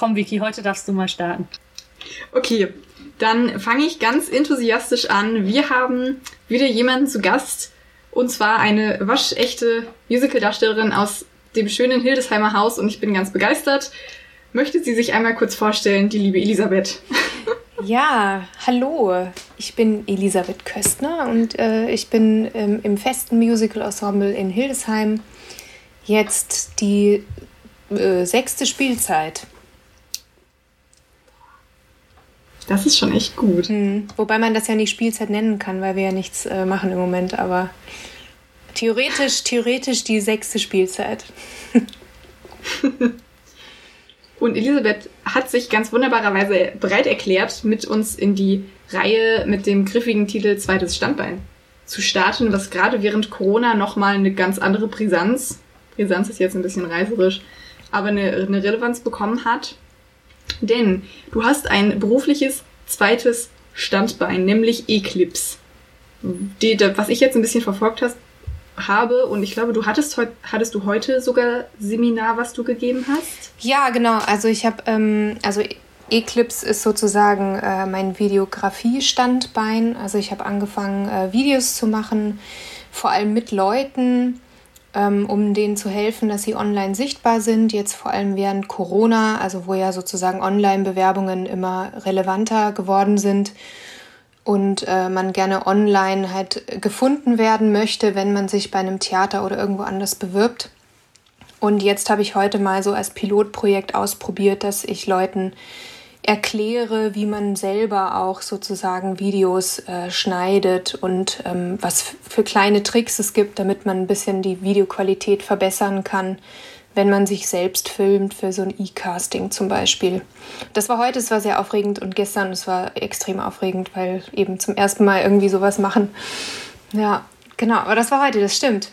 Komm, Vicky, heute darfst du mal starten. Okay, dann fange ich ganz enthusiastisch an. Wir haben wieder jemanden zu Gast, und zwar eine waschechte Musicaldarstellerin aus dem schönen Hildesheimer Haus und ich bin ganz begeistert. Möchte sie sich einmal kurz vorstellen, die liebe Elisabeth? Ja, hallo. Ich bin Elisabeth Köstner und äh, ich bin ähm, im festen Musical-Ensemble in Hildesheim jetzt die äh, sechste Spielzeit. Das ist schon echt gut. Hm. Wobei man das ja nicht Spielzeit nennen kann, weil wir ja nichts äh, machen im Moment, aber theoretisch, theoretisch die sechste Spielzeit. Und Elisabeth hat sich ganz wunderbarerweise bereit erklärt, mit uns in die Reihe mit dem griffigen Titel Zweites Standbein zu starten, was gerade während Corona nochmal eine ganz andere Brisanz, Brisanz ist jetzt ein bisschen reiserisch, aber eine, eine Relevanz bekommen hat. Denn du hast ein berufliches zweites Standbein, nämlich Eclipse. Die, was ich jetzt ein bisschen verfolgt hast, habe und ich glaube, du hattest heute hattest du heute sogar Seminar, was du gegeben hast? Ja, genau. Also ich habe ähm, also Eclipse ist sozusagen äh, mein Videografie-Standbein. Also ich habe angefangen, äh, Videos zu machen, vor allem mit Leuten, um denen zu helfen, dass sie online sichtbar sind. Jetzt vor allem während Corona, also wo ja sozusagen Online-Bewerbungen immer relevanter geworden sind und äh, man gerne online halt gefunden werden möchte, wenn man sich bei einem Theater oder irgendwo anders bewirbt. Und jetzt habe ich heute mal so als Pilotprojekt ausprobiert, dass ich Leuten erkläre, wie man selber auch sozusagen Videos äh, schneidet und ähm, was für kleine Tricks es gibt, damit man ein bisschen die Videoqualität verbessern kann, wenn man sich selbst filmt für so ein E-Casting zum Beispiel. Das war heute, es war sehr aufregend und gestern, es war extrem aufregend, weil eben zum ersten Mal irgendwie sowas machen. Ja, genau, aber das war heute, das stimmt.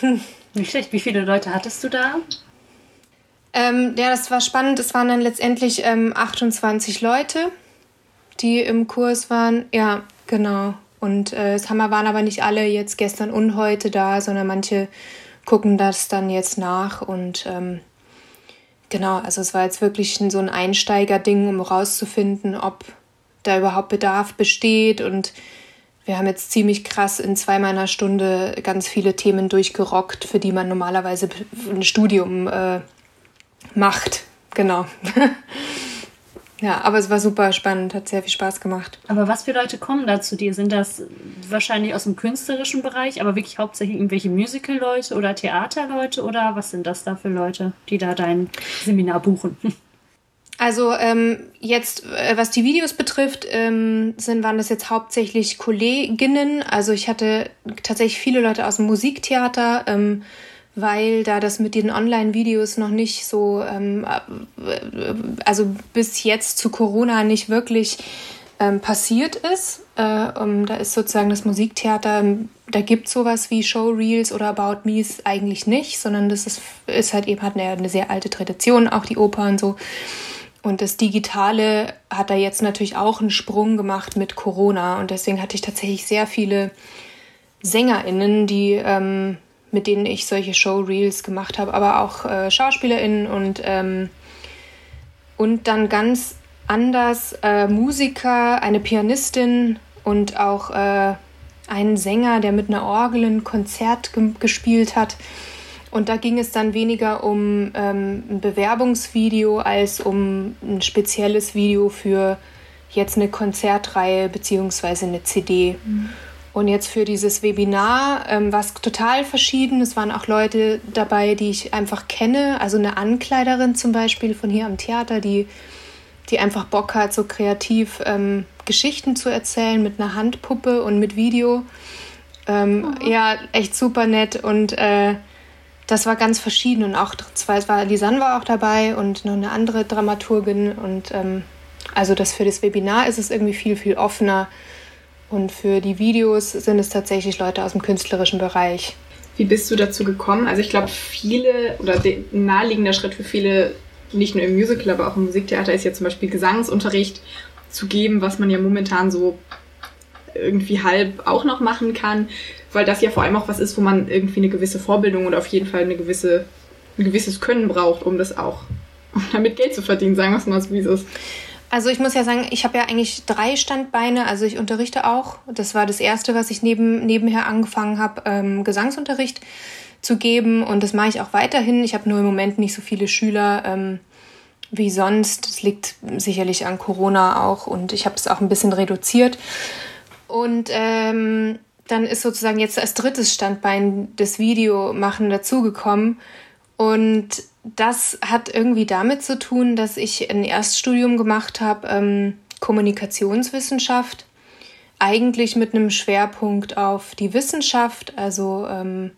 Nicht schlecht. Wie viele Leute hattest du da? Ähm, ja, das war spannend. Es waren dann letztendlich ähm, 28 Leute, die im Kurs waren. Ja, genau. Und äh, es waren aber nicht alle jetzt gestern und heute da, sondern manche gucken das dann jetzt nach. Und ähm, genau, also es war jetzt wirklich so ein Einsteigerding, um rauszufinden, ob da überhaupt Bedarf besteht. Und wir haben jetzt ziemlich krass in zweimal einer Stunde ganz viele Themen durchgerockt, für die man normalerweise ein Studium äh, macht. Genau. ja, aber es war super spannend, hat sehr viel Spaß gemacht. Aber was für Leute kommen da zu dir? Sind das wahrscheinlich aus dem künstlerischen Bereich, aber wirklich hauptsächlich irgendwelche Musical-Leute oder Theaterleute oder was sind das da für Leute, die da dein Seminar buchen? Also ähm, jetzt, äh, was die Videos betrifft, ähm, sind, waren das jetzt hauptsächlich Kolleginnen. Also ich hatte tatsächlich viele Leute aus dem Musiktheater, ähm, weil da das mit den Online-Videos noch nicht so, ähm, äh, also bis jetzt zu Corona nicht wirklich ähm, passiert ist. Äh, um, da ist sozusagen das Musiktheater, da gibt es sowas wie Showreels oder About Me's eigentlich nicht, sondern das ist, ist halt eben hat eine, eine sehr alte Tradition, auch die Oper und so. Und das Digitale hat da jetzt natürlich auch einen Sprung gemacht mit Corona. Und deswegen hatte ich tatsächlich sehr viele SängerInnen, die ähm, mit denen ich solche Showreels gemacht habe, aber auch äh, SchauspielerInnen und, ähm, und dann ganz anders äh, Musiker, eine Pianistin und auch äh, einen Sänger, der mit einer Orgel ein Konzert ge gespielt hat. Und da ging es dann weniger um ähm, ein Bewerbungsvideo als um ein spezielles Video für jetzt eine Konzertreihe beziehungsweise eine CD. Mhm. Und jetzt für dieses Webinar ähm, war es total verschieden. Es waren auch Leute dabei, die ich einfach kenne. Also eine Ankleiderin zum Beispiel von hier am Theater, die, die einfach Bock hat, so kreativ ähm, Geschichten zu erzählen mit einer Handpuppe und mit Video. Ähm. Ja, echt super nett. Und äh, das war ganz verschieden. Und auch zwei, es war Lisanne war auch dabei und noch eine andere Dramaturgin. Und ähm, also das für das Webinar ist es irgendwie viel, viel offener und für die Videos sind es tatsächlich Leute aus dem künstlerischen Bereich. Wie bist du dazu gekommen? Also ich glaube, viele oder ein naheliegender Schritt für viele, nicht nur im Musical, aber auch im Musiktheater, ist ja zum Beispiel Gesangsunterricht zu geben, was man ja momentan so irgendwie halb auch noch machen kann, weil das ja vor allem auch was ist, wo man irgendwie eine gewisse Vorbildung oder auf jeden Fall eine gewisse, ein gewisses Können braucht, um das auch um damit Geld zu verdienen, sagen wir es mal so, wie es ist. Also ich muss ja sagen, ich habe ja eigentlich drei Standbeine. Also ich unterrichte auch. Das war das Erste, was ich neben, nebenher angefangen habe, ähm, Gesangsunterricht zu geben. Und das mache ich auch weiterhin. Ich habe nur im Moment nicht so viele Schüler ähm, wie sonst. Das liegt sicherlich an Corona auch. Und ich habe es auch ein bisschen reduziert. Und ähm, dann ist sozusagen jetzt als drittes Standbein das Videomachen dazugekommen. Und das hat irgendwie damit zu tun, dass ich ein Erststudium gemacht habe, ähm, Kommunikationswissenschaft, eigentlich mit einem Schwerpunkt auf die Wissenschaft. Also ähm,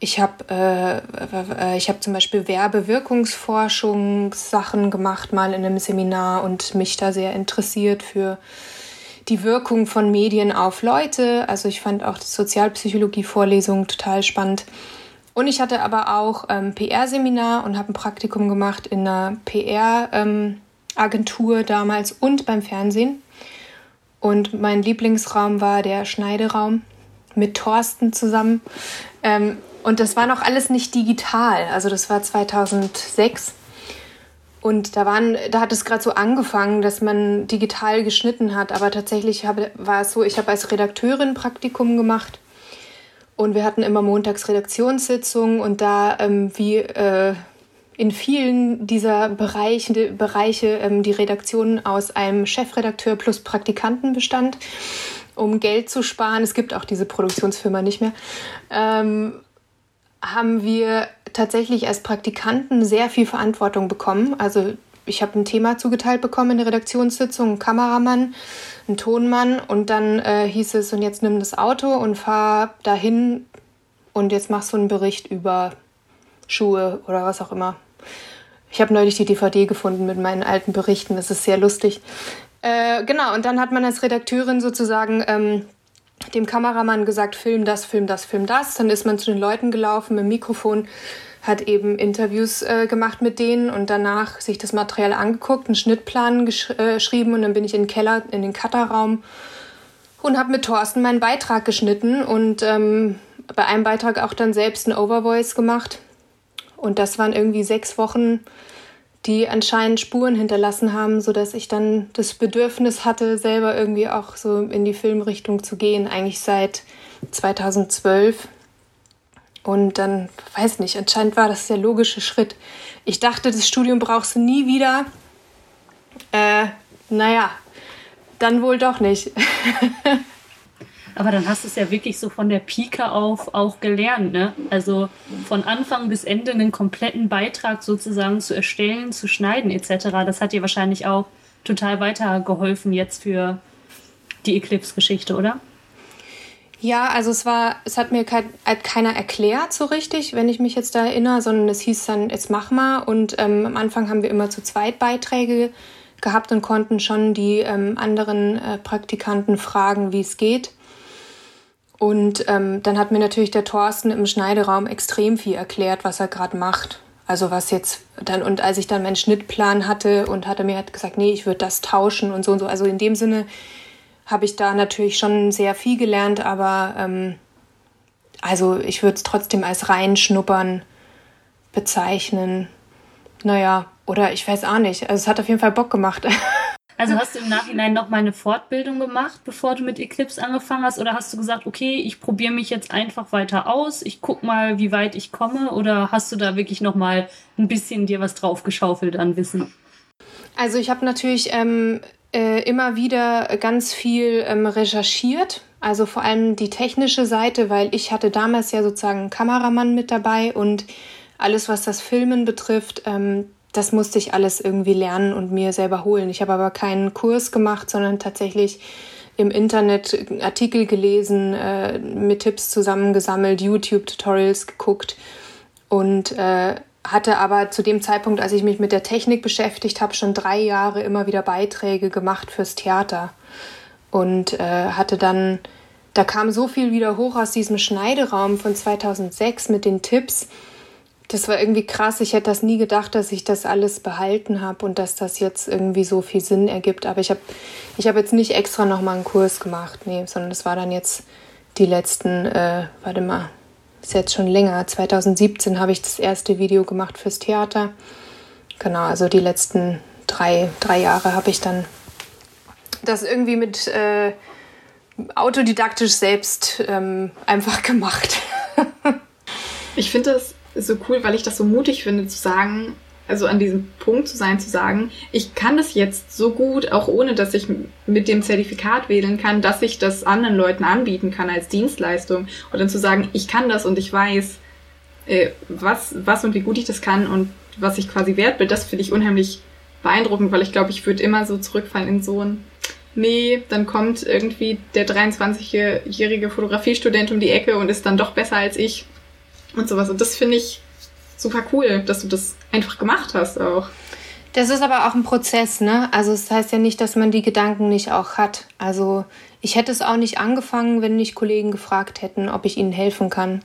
ich habe äh, äh, hab zum Beispiel Werbewirkungsforschungssachen gemacht, mal in einem Seminar und mich da sehr interessiert für die Wirkung von Medien auf Leute. Also ich fand auch die Sozialpsychologie-Vorlesung total spannend. Und ich hatte aber auch ähm, PR-Seminar und habe ein Praktikum gemacht in einer PR-Agentur ähm, damals und beim Fernsehen. Und mein Lieblingsraum war der Schneideraum mit Thorsten zusammen. Ähm, und das war noch alles nicht digital. Also das war 2006. Und da, waren, da hat es gerade so angefangen, dass man digital geschnitten hat. Aber tatsächlich habe, war es so, ich habe als Redakteurin Praktikum gemacht und wir hatten immer montags Redaktionssitzungen und da ähm, wie äh, in vielen dieser Bereiche, Bereiche ähm, die Redaktion aus einem Chefredakteur plus Praktikanten bestand, um Geld zu sparen. Es gibt auch diese Produktionsfirma nicht mehr. Ähm, haben wir tatsächlich als Praktikanten sehr viel Verantwortung bekommen. Also ich habe ein Thema zugeteilt bekommen in der Redaktionssitzung, ein Kameramann, ein Tonmann und dann äh, hieß es, und jetzt nimm das Auto und fahr dahin und jetzt machst du einen Bericht über Schuhe oder was auch immer. Ich habe neulich die DVD gefunden mit meinen alten Berichten, das ist sehr lustig. Äh, genau, und dann hat man als Redakteurin sozusagen ähm, dem Kameramann gesagt, film das, film das, film das. Dann ist man zu den Leuten gelaufen mit dem Mikrofon hat eben Interviews äh, gemacht mit denen und danach sich das Material angeguckt, einen Schnittplan gesch äh, geschrieben und dann bin ich in den Keller, in den Cutterraum und habe mit Thorsten meinen Beitrag geschnitten und ähm, bei einem Beitrag auch dann selbst ein Overvoice gemacht. Und das waren irgendwie sechs Wochen, die anscheinend Spuren hinterlassen haben, sodass ich dann das Bedürfnis hatte, selber irgendwie auch so in die Filmrichtung zu gehen, eigentlich seit 2012. Und dann, weiß nicht, anscheinend war das der logische Schritt. Ich dachte, das Studium brauchst du nie wieder. Äh, naja, dann wohl doch nicht. Aber dann hast du es ja wirklich so von der Pike auf auch gelernt, ne? Also von Anfang bis Ende einen kompletten Beitrag sozusagen zu erstellen, zu schneiden etc. Das hat dir wahrscheinlich auch total weitergeholfen jetzt für die Eclipse-Geschichte, oder? Ja, also es war, es hat mir kein, keiner erklärt so richtig, wenn ich mich jetzt da erinnere, sondern es hieß dann, jetzt mach mal. Und ähm, am Anfang haben wir immer zu zweit Beiträge gehabt und konnten schon die ähm, anderen äh, Praktikanten fragen, wie es geht. Und ähm, dann hat mir natürlich der Thorsten im Schneideraum extrem viel erklärt, was er gerade macht. Also was jetzt dann, und als ich dann meinen Schnittplan hatte und hatte mir halt gesagt, nee, ich würde das tauschen und so und so. Also in dem Sinne habe ich da natürlich schon sehr viel gelernt, aber ähm, also ich würde es trotzdem als reinschnuppern bezeichnen. Naja, oder ich weiß auch nicht. Also es hat auf jeden Fall Bock gemacht. Also hast du im Nachhinein noch mal eine Fortbildung gemacht, bevor du mit Eclipse angefangen hast? Oder hast du gesagt, okay, ich probiere mich jetzt einfach weiter aus, ich guck mal, wie weit ich komme? Oder hast du da wirklich noch mal ein bisschen dir was draufgeschaufelt an Wissen? Also ich habe natürlich ähm, äh, immer wieder ganz viel ähm, recherchiert, also vor allem die technische Seite, weil ich hatte damals ja sozusagen einen Kameramann mit dabei und alles, was das Filmen betrifft, ähm, das musste ich alles irgendwie lernen und mir selber holen. Ich habe aber keinen Kurs gemacht, sondern tatsächlich im Internet Artikel gelesen, äh, mit Tipps zusammengesammelt, YouTube-Tutorials geguckt und äh, hatte aber zu dem Zeitpunkt, als ich mich mit der Technik beschäftigt habe, schon drei Jahre immer wieder Beiträge gemacht fürs Theater. Und äh, hatte dann, da kam so viel wieder hoch aus diesem Schneideraum von 2006 mit den Tipps. Das war irgendwie krass. Ich hätte das nie gedacht, dass ich das alles behalten habe und dass das jetzt irgendwie so viel Sinn ergibt. Aber ich habe ich hab jetzt nicht extra nochmal einen Kurs gemacht, nee, sondern das war dann jetzt die letzten, äh, warte mal, ist jetzt schon länger. 2017 habe ich das erste Video gemacht fürs Theater. genau, also die letzten drei, drei Jahre habe ich dann das irgendwie mit äh, autodidaktisch selbst ähm, einfach gemacht. ich finde das so cool, weil ich das so mutig finde zu sagen, also an diesem Punkt zu sein, zu sagen, ich kann das jetzt so gut, auch ohne dass ich mit dem Zertifikat wählen kann, dass ich das anderen Leuten anbieten kann als Dienstleistung. Und dann zu sagen, ich kann das und ich weiß, äh, was, was und wie gut ich das kann und was ich quasi wert bin, das finde ich unheimlich beeindruckend, weil ich glaube, ich würde immer so zurückfallen in so ein, nee, dann kommt irgendwie der 23-jährige Fotografiestudent um die Ecke und ist dann doch besser als ich und sowas. Und das finde ich super cool, dass du das einfach gemacht hast auch. Das ist aber auch ein Prozess, ne? Also es das heißt ja nicht, dass man die Gedanken nicht auch hat. Also ich hätte es auch nicht angefangen, wenn nicht Kollegen gefragt hätten, ob ich ihnen helfen kann.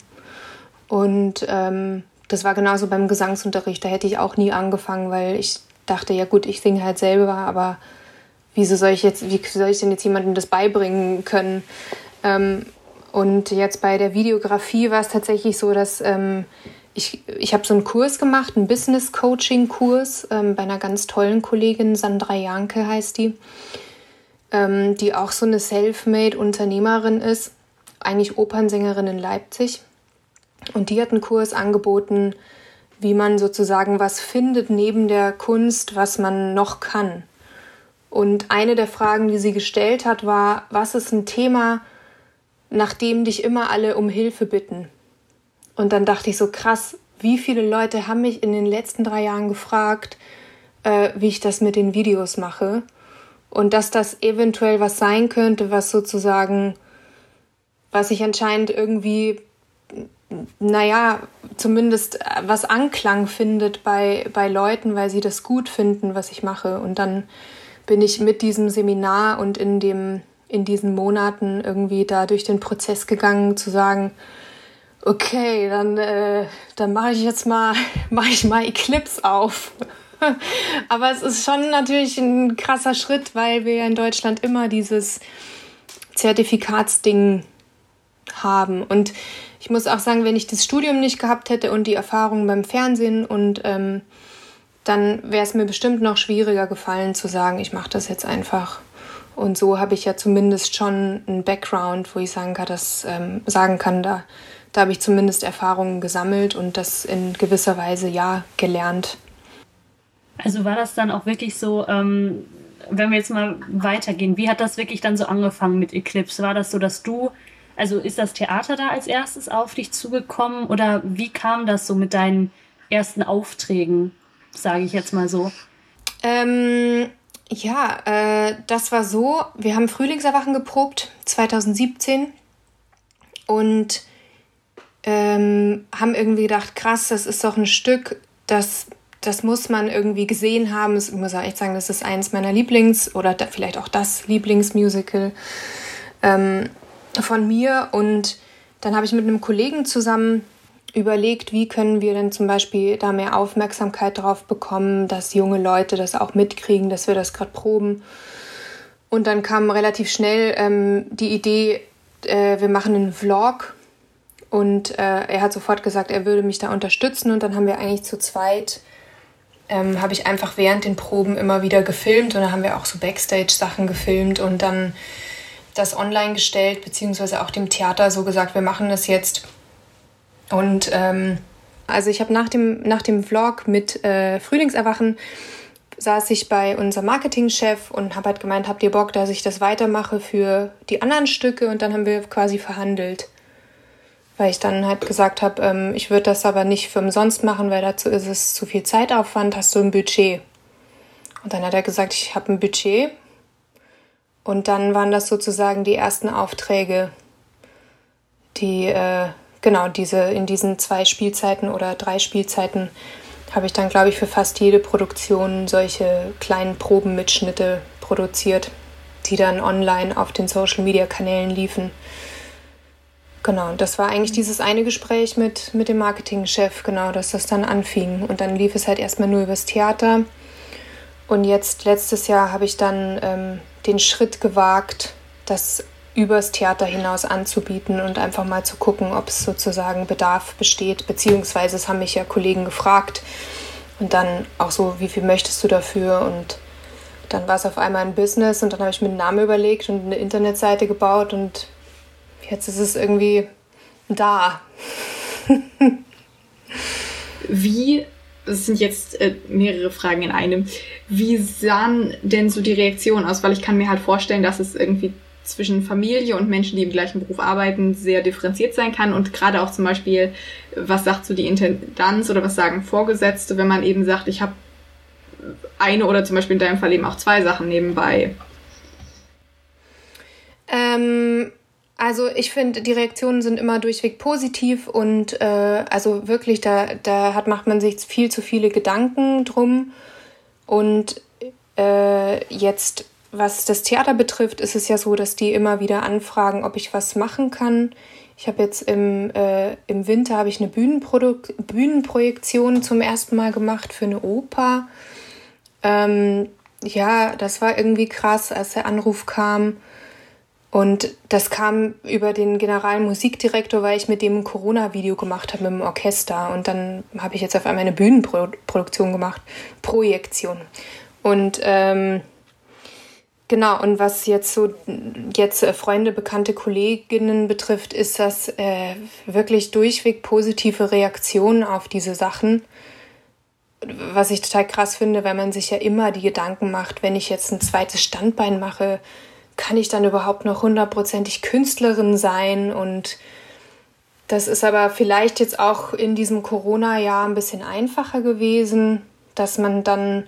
Und ähm, das war genauso beim Gesangsunterricht. Da hätte ich auch nie angefangen, weil ich dachte, ja gut, ich singe halt selber, aber wieso soll ich jetzt, wie soll ich denn jetzt jemandem das beibringen können? Ähm, und jetzt bei der Videografie war es tatsächlich so, dass ähm, ich, ich habe so einen Kurs gemacht, einen Business Coaching Kurs ähm, bei einer ganz tollen Kollegin, Sandra Janke heißt die, ähm, die auch so eine Selfmade Unternehmerin ist, eigentlich Opernsängerin in Leipzig. Und die hat einen Kurs angeboten, wie man sozusagen was findet neben der Kunst, was man noch kann. Und eine der Fragen, die sie gestellt hat, war, was ist ein Thema, nach dem dich immer alle um Hilfe bitten? Und dann dachte ich so krass, wie viele Leute haben mich in den letzten drei Jahren gefragt, äh, wie ich das mit den Videos mache. Und dass das eventuell was sein könnte, was sozusagen, was ich anscheinend irgendwie naja, zumindest äh, was Anklang findet bei, bei Leuten, weil sie das gut finden, was ich mache. Und dann bin ich mit diesem Seminar und in, dem, in diesen Monaten irgendwie da durch den Prozess gegangen, zu sagen, okay, dann, äh, dann mache ich jetzt mal, mache ich mal Eclipse auf. Aber es ist schon natürlich ein krasser Schritt, weil wir ja in Deutschland immer dieses Zertifikatsding haben. Und ich muss auch sagen, wenn ich das Studium nicht gehabt hätte und die Erfahrung beim Fernsehen und ähm, dann wäre es mir bestimmt noch schwieriger gefallen zu sagen, ich mache das jetzt einfach. Und so habe ich ja zumindest schon einen Background, wo ich sagen kann, das, ähm, sagen kann, da, da habe ich zumindest Erfahrungen gesammelt und das in gewisser Weise ja gelernt. Also war das dann auch wirklich so, ähm, wenn wir jetzt mal weitergehen, wie hat das wirklich dann so angefangen mit Eclipse? War das so, dass du also ist das Theater da als erstes auf dich zugekommen oder wie kam das so mit deinen ersten Aufträgen, sage ich jetzt mal so? Ähm, ja, äh, das war so, wir haben Frühlingserwachen geprobt 2017 und ähm, haben irgendwie gedacht, krass, das ist doch ein Stück, das, das muss man irgendwie gesehen haben. Ich muss echt sagen, das ist eins meiner Lieblings- oder da, vielleicht auch das Lieblingsmusical. Ähm, von mir und dann habe ich mit einem Kollegen zusammen überlegt, wie können wir denn zum Beispiel da mehr Aufmerksamkeit drauf bekommen, dass junge Leute das auch mitkriegen, dass wir das gerade proben. Und dann kam relativ schnell ähm, die Idee, äh, wir machen einen Vlog. Und äh, er hat sofort gesagt, er würde mich da unterstützen. Und dann haben wir eigentlich zu zweit, ähm, habe ich einfach während den Proben immer wieder gefilmt. Und dann haben wir auch so Backstage-Sachen gefilmt. Und dann das online gestellt, beziehungsweise auch dem Theater so gesagt, wir machen das jetzt. Und ähm, also ich habe nach dem, nach dem Vlog mit äh, Frühlingserwachen saß ich bei unserem Marketingchef und habe halt gemeint, habt ihr Bock, dass ich das weitermache für die anderen Stücke? Und dann haben wir quasi verhandelt. Weil ich dann halt gesagt habe, ähm, ich würde das aber nicht für umsonst machen, weil dazu ist es zu viel Zeitaufwand, hast du ein Budget. Und dann hat er gesagt, ich habe ein Budget, und dann waren das sozusagen die ersten Aufträge, die, äh, genau, diese, in diesen zwei Spielzeiten oder drei Spielzeiten habe ich dann, glaube ich, für fast jede Produktion solche kleinen Probenmitschnitte produziert, die dann online auf den Social-Media-Kanälen liefen. Genau, das war eigentlich dieses eine Gespräch mit, mit dem Marketingchef, genau, dass das dann anfing. Und dann lief es halt erstmal nur übers Theater. Und jetzt, letztes Jahr, habe ich dann ähm, den Schritt gewagt, das übers Theater hinaus anzubieten und einfach mal zu gucken, ob es sozusagen Bedarf besteht. Beziehungsweise es haben mich ja Kollegen gefragt, Und dann auch so, wie viel möchtest du dafür? Und dann war es auf einmal ein Business und dann habe ich mir einen Namen überlegt und eine Internetseite gebaut und jetzt ist es irgendwie da. wie, das sind jetzt äh, mehrere Fragen in einem, wie sahen denn so die Reaktionen aus? Weil ich kann mir halt vorstellen, dass es irgendwie zwischen Familie und Menschen, die im gleichen Beruf arbeiten, sehr differenziert sein kann. Und gerade auch zum Beispiel, was sagt so die Intendanz oder was sagen Vorgesetzte, wenn man eben sagt, ich habe eine oder zum Beispiel in deinem Fall eben auch zwei Sachen nebenbei? Ähm, also ich finde, die Reaktionen sind immer durchweg positiv und äh, also wirklich, da, da hat, macht man sich viel zu viele Gedanken drum. Und äh, jetzt was das Theater betrifft, ist es ja so, dass die immer wieder anfragen, ob ich was machen kann. Ich habe jetzt im, äh, im Winter habe ich eine Bühnenprojektion zum ersten Mal gemacht für eine Oper. Ähm, ja, das war irgendwie krass, als der Anruf kam. Und das kam über den Generalmusikdirektor, weil ich mit dem ein Corona-Video gemacht habe mit dem Orchester. Und dann habe ich jetzt auf einmal eine Bühnenproduktion gemacht, Projektion. Und ähm, Genau, und was jetzt so jetzt äh, Freunde, bekannte Kolleginnen betrifft, ist das äh, wirklich durchweg positive Reaktionen auf diese Sachen. Was ich total krass finde, weil man sich ja immer die Gedanken macht, wenn ich jetzt ein zweites Standbein mache, kann ich dann überhaupt noch hundertprozentig Künstlerin sein? Und das ist aber vielleicht jetzt auch in diesem Corona-Jahr ein bisschen einfacher gewesen, dass man dann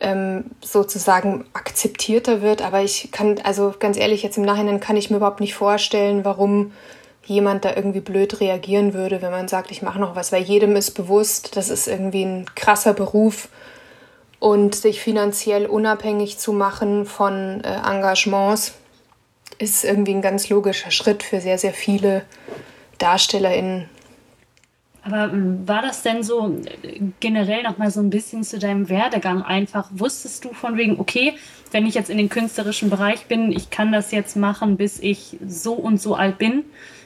ähm, sozusagen akzeptierter wird. Aber ich kann, also ganz ehrlich, jetzt im Nachhinein kann ich mir überhaupt nicht vorstellen, warum jemand da irgendwie blöd reagieren würde, wenn man sagt, ich mache noch was, weil jedem ist bewusst, das ist irgendwie ein krasser Beruf und sich finanziell unabhängig zu machen von äh, Engagements ist irgendwie ein ganz logischer Schritt für sehr, sehr viele DarstellerInnen aber ähm, war das denn so äh, generell noch mal so ein bisschen zu deinem Werdegang einfach? Wusstest du von wegen, okay, wenn ich jetzt in den künstlerischen Bereich bin, ich kann das jetzt machen, bis ich so und so alt bin,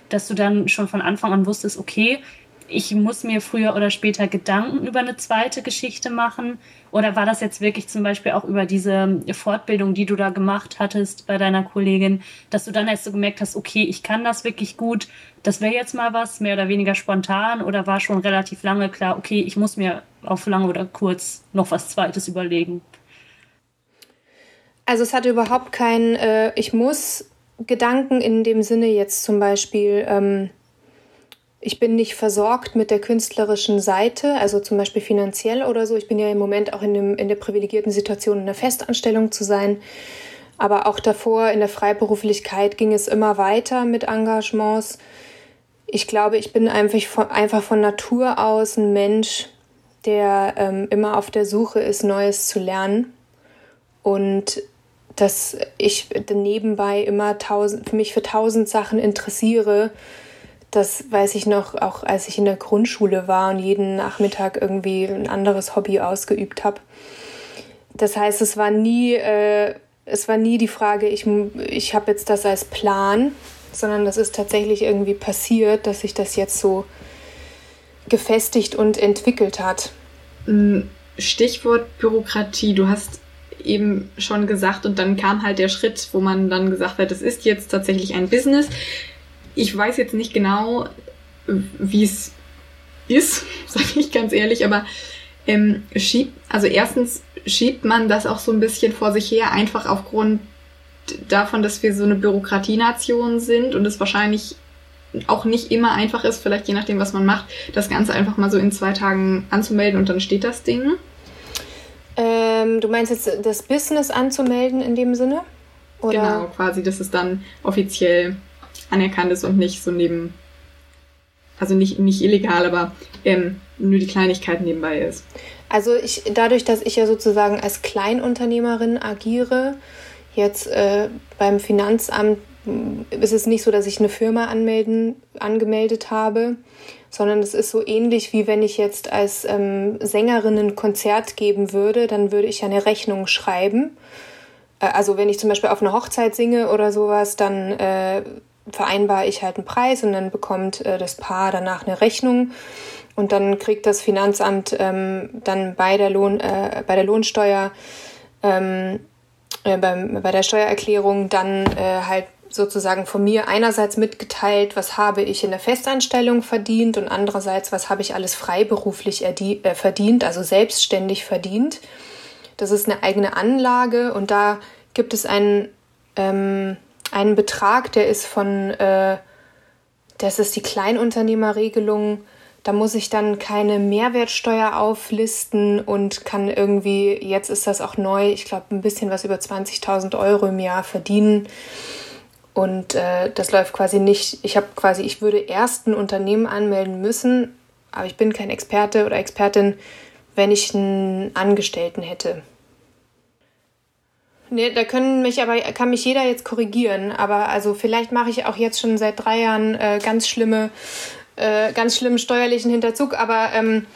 dass du dann schon von Anfang an wusstest, okay, ich muss mir früher oder später Gedanken über eine zweite Geschichte machen? Oder war das jetzt wirklich zum Beispiel auch über diese Fortbildung, die du da gemacht hattest bei deiner Kollegin, dass du dann erst so gemerkt hast, okay, ich kann das wirklich gut, das wäre jetzt mal was, mehr oder weniger spontan? Oder war schon relativ lange klar, okay, ich muss mir auf lange oder kurz noch was Zweites überlegen? Also es hatte überhaupt keinen äh, Ich muss Gedanken in dem Sinne jetzt zum Beispiel, ähm, ich bin nicht versorgt mit der künstlerischen Seite, also zum Beispiel finanziell oder so. Ich bin ja im Moment auch in, dem, in der privilegierten Situation, in der Festanstellung zu sein. Aber auch davor in der Freiberuflichkeit ging es immer weiter mit Engagements. Ich glaube, ich bin einfach von, einfach von Natur aus ein Mensch, der ähm, immer auf der Suche ist, Neues zu lernen. Und dass ich nebenbei immer tausend, mich für tausend Sachen interessiere, das weiß ich noch, auch als ich in der Grundschule war und jeden Nachmittag irgendwie ein anderes Hobby ausgeübt habe. Das heißt, es war nie, äh, es war nie die Frage, ich, ich habe jetzt das als Plan, sondern das ist tatsächlich irgendwie passiert, dass sich das jetzt so gefestigt und entwickelt hat. Mm, Stichwort Bürokratie. Du hast eben schon gesagt und dann kam halt der Schritt, wo man dann gesagt hat, es ist jetzt tatsächlich ein Business ich weiß jetzt nicht genau, wie es ist, sage ich ganz ehrlich, aber ähm, schiebt, also erstens schiebt man das auch so ein bisschen vor sich her, einfach aufgrund davon, dass wir so eine Bürokratienation sind und es wahrscheinlich auch nicht immer einfach ist, vielleicht je nachdem, was man macht, das Ganze einfach mal so in zwei Tagen anzumelden und dann steht das Ding. Ähm, du meinst jetzt das Business anzumelden in dem Sinne? Oder? Genau, quasi, dass es dann offiziell anerkannt ist und nicht so neben, also nicht, nicht illegal, aber ähm, nur die Kleinigkeit nebenbei ist. Also ich, dadurch, dass ich ja sozusagen als Kleinunternehmerin agiere, jetzt äh, beim Finanzamt mm, ist es nicht so, dass ich eine Firma anmelden, angemeldet habe, sondern es ist so ähnlich wie wenn ich jetzt als ähm, Sängerin ein Konzert geben würde, dann würde ich ja eine Rechnung schreiben. Äh, also wenn ich zum Beispiel auf einer Hochzeit singe oder sowas, dann äh, vereinbare ich halt einen Preis und dann bekommt äh, das Paar danach eine Rechnung. und dann kriegt das Finanzamt ähm, dann bei der, Lohn, äh, bei der Lohnsteuer, ähm, äh, beim, bei der Steuererklärung dann äh, halt sozusagen von mir einerseits mitgeteilt, was habe ich in der Festanstellung verdient und andererseits, was habe ich alles freiberuflich äh, verdient, also selbstständig verdient. Das ist eine eigene Anlage und da gibt es einen, ähm, einen Betrag, der ist von, äh, das ist die Kleinunternehmerregelung, da muss ich dann keine Mehrwertsteuer auflisten und kann irgendwie, jetzt ist das auch neu, ich glaube ein bisschen was über 20.000 Euro im Jahr verdienen. Und äh, das läuft quasi nicht, ich habe quasi, ich würde erst ein Unternehmen anmelden müssen, aber ich bin kein Experte oder Expertin, wenn ich einen Angestellten hätte. Nee, da können mich aber, kann mich jeder jetzt korrigieren, aber also vielleicht mache ich auch jetzt schon seit drei Jahren äh, ganz schlimme, äh, ganz schlimmen steuerlichen Hinterzug, aber ähm,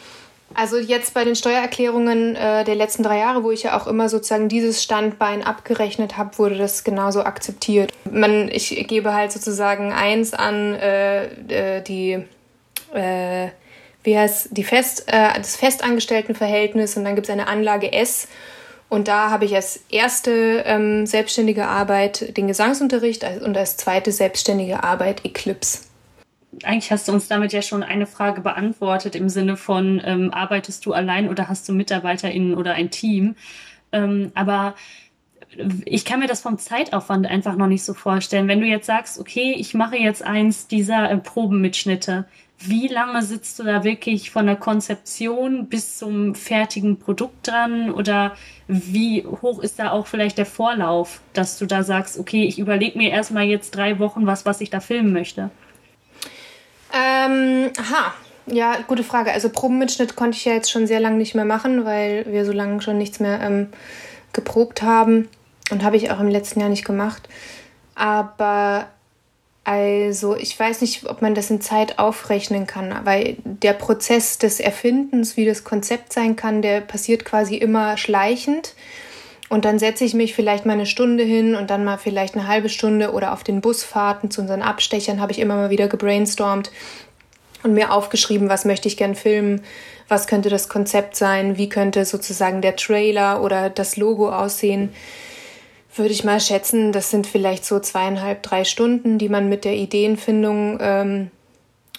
also jetzt bei den Steuererklärungen äh, der letzten drei Jahre, wo ich ja auch immer sozusagen dieses Standbein abgerechnet habe, wurde das genauso akzeptiert. Man, ich gebe halt sozusagen eins an äh, äh, die, äh, wie heißt die Fest, äh, das Festangestelltenverhältnis und dann gibt es eine Anlage S. Und da habe ich als erste ähm, selbstständige Arbeit den Gesangsunterricht und als zweite selbstständige Arbeit Eclipse eigentlich hast du uns damit ja schon eine Frage beantwortet im Sinne von, ähm, arbeitest du allein oder hast du MitarbeiterInnen oder ein Team? Ähm, aber ich kann mir das vom Zeitaufwand einfach noch nicht so vorstellen. Wenn du jetzt sagst, okay, ich mache jetzt eins dieser äh, Probenmitschnitte, wie lange sitzt du da wirklich von der Konzeption bis zum fertigen Produkt dran? Oder wie hoch ist da auch vielleicht der Vorlauf, dass du da sagst, okay, ich überlege mir erstmal jetzt drei Wochen was, was ich da filmen möchte? Ähm, aha. Ja, gute Frage. Also Probenmitschnitt konnte ich ja jetzt schon sehr lange nicht mehr machen, weil wir so lange schon nichts mehr ähm, geprobt haben. Und habe ich auch im letzten Jahr nicht gemacht. Aber also ich weiß nicht, ob man das in Zeit aufrechnen kann, weil der Prozess des Erfindens, wie das Konzept sein kann, der passiert quasi immer schleichend. Und dann setze ich mich vielleicht mal eine Stunde hin und dann mal vielleicht eine halbe Stunde oder auf den Busfahrten zu unseren Abstechern habe ich immer mal wieder gebrainstormt und mir aufgeschrieben, was möchte ich gern filmen, was könnte das Konzept sein, wie könnte sozusagen der Trailer oder das Logo aussehen. Würde ich mal schätzen, das sind vielleicht so zweieinhalb, drei Stunden, die man mit der Ideenfindung ähm,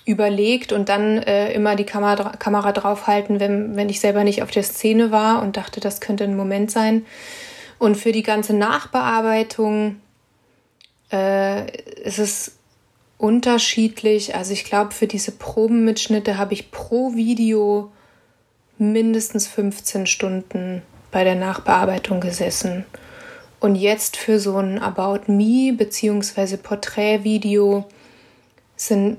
überlegt und dann äh, immer die Kamera, Kamera draufhalten, wenn, wenn ich selber nicht auf der Szene war und dachte, das könnte ein Moment sein. Und für die ganze Nachbearbeitung äh, ist es unterschiedlich. Also ich glaube, für diese Probenmitschnitte habe ich pro Video mindestens 15 Stunden bei der Nachbearbeitung gesessen. Und jetzt für so ein About Me bzw. Porträtvideo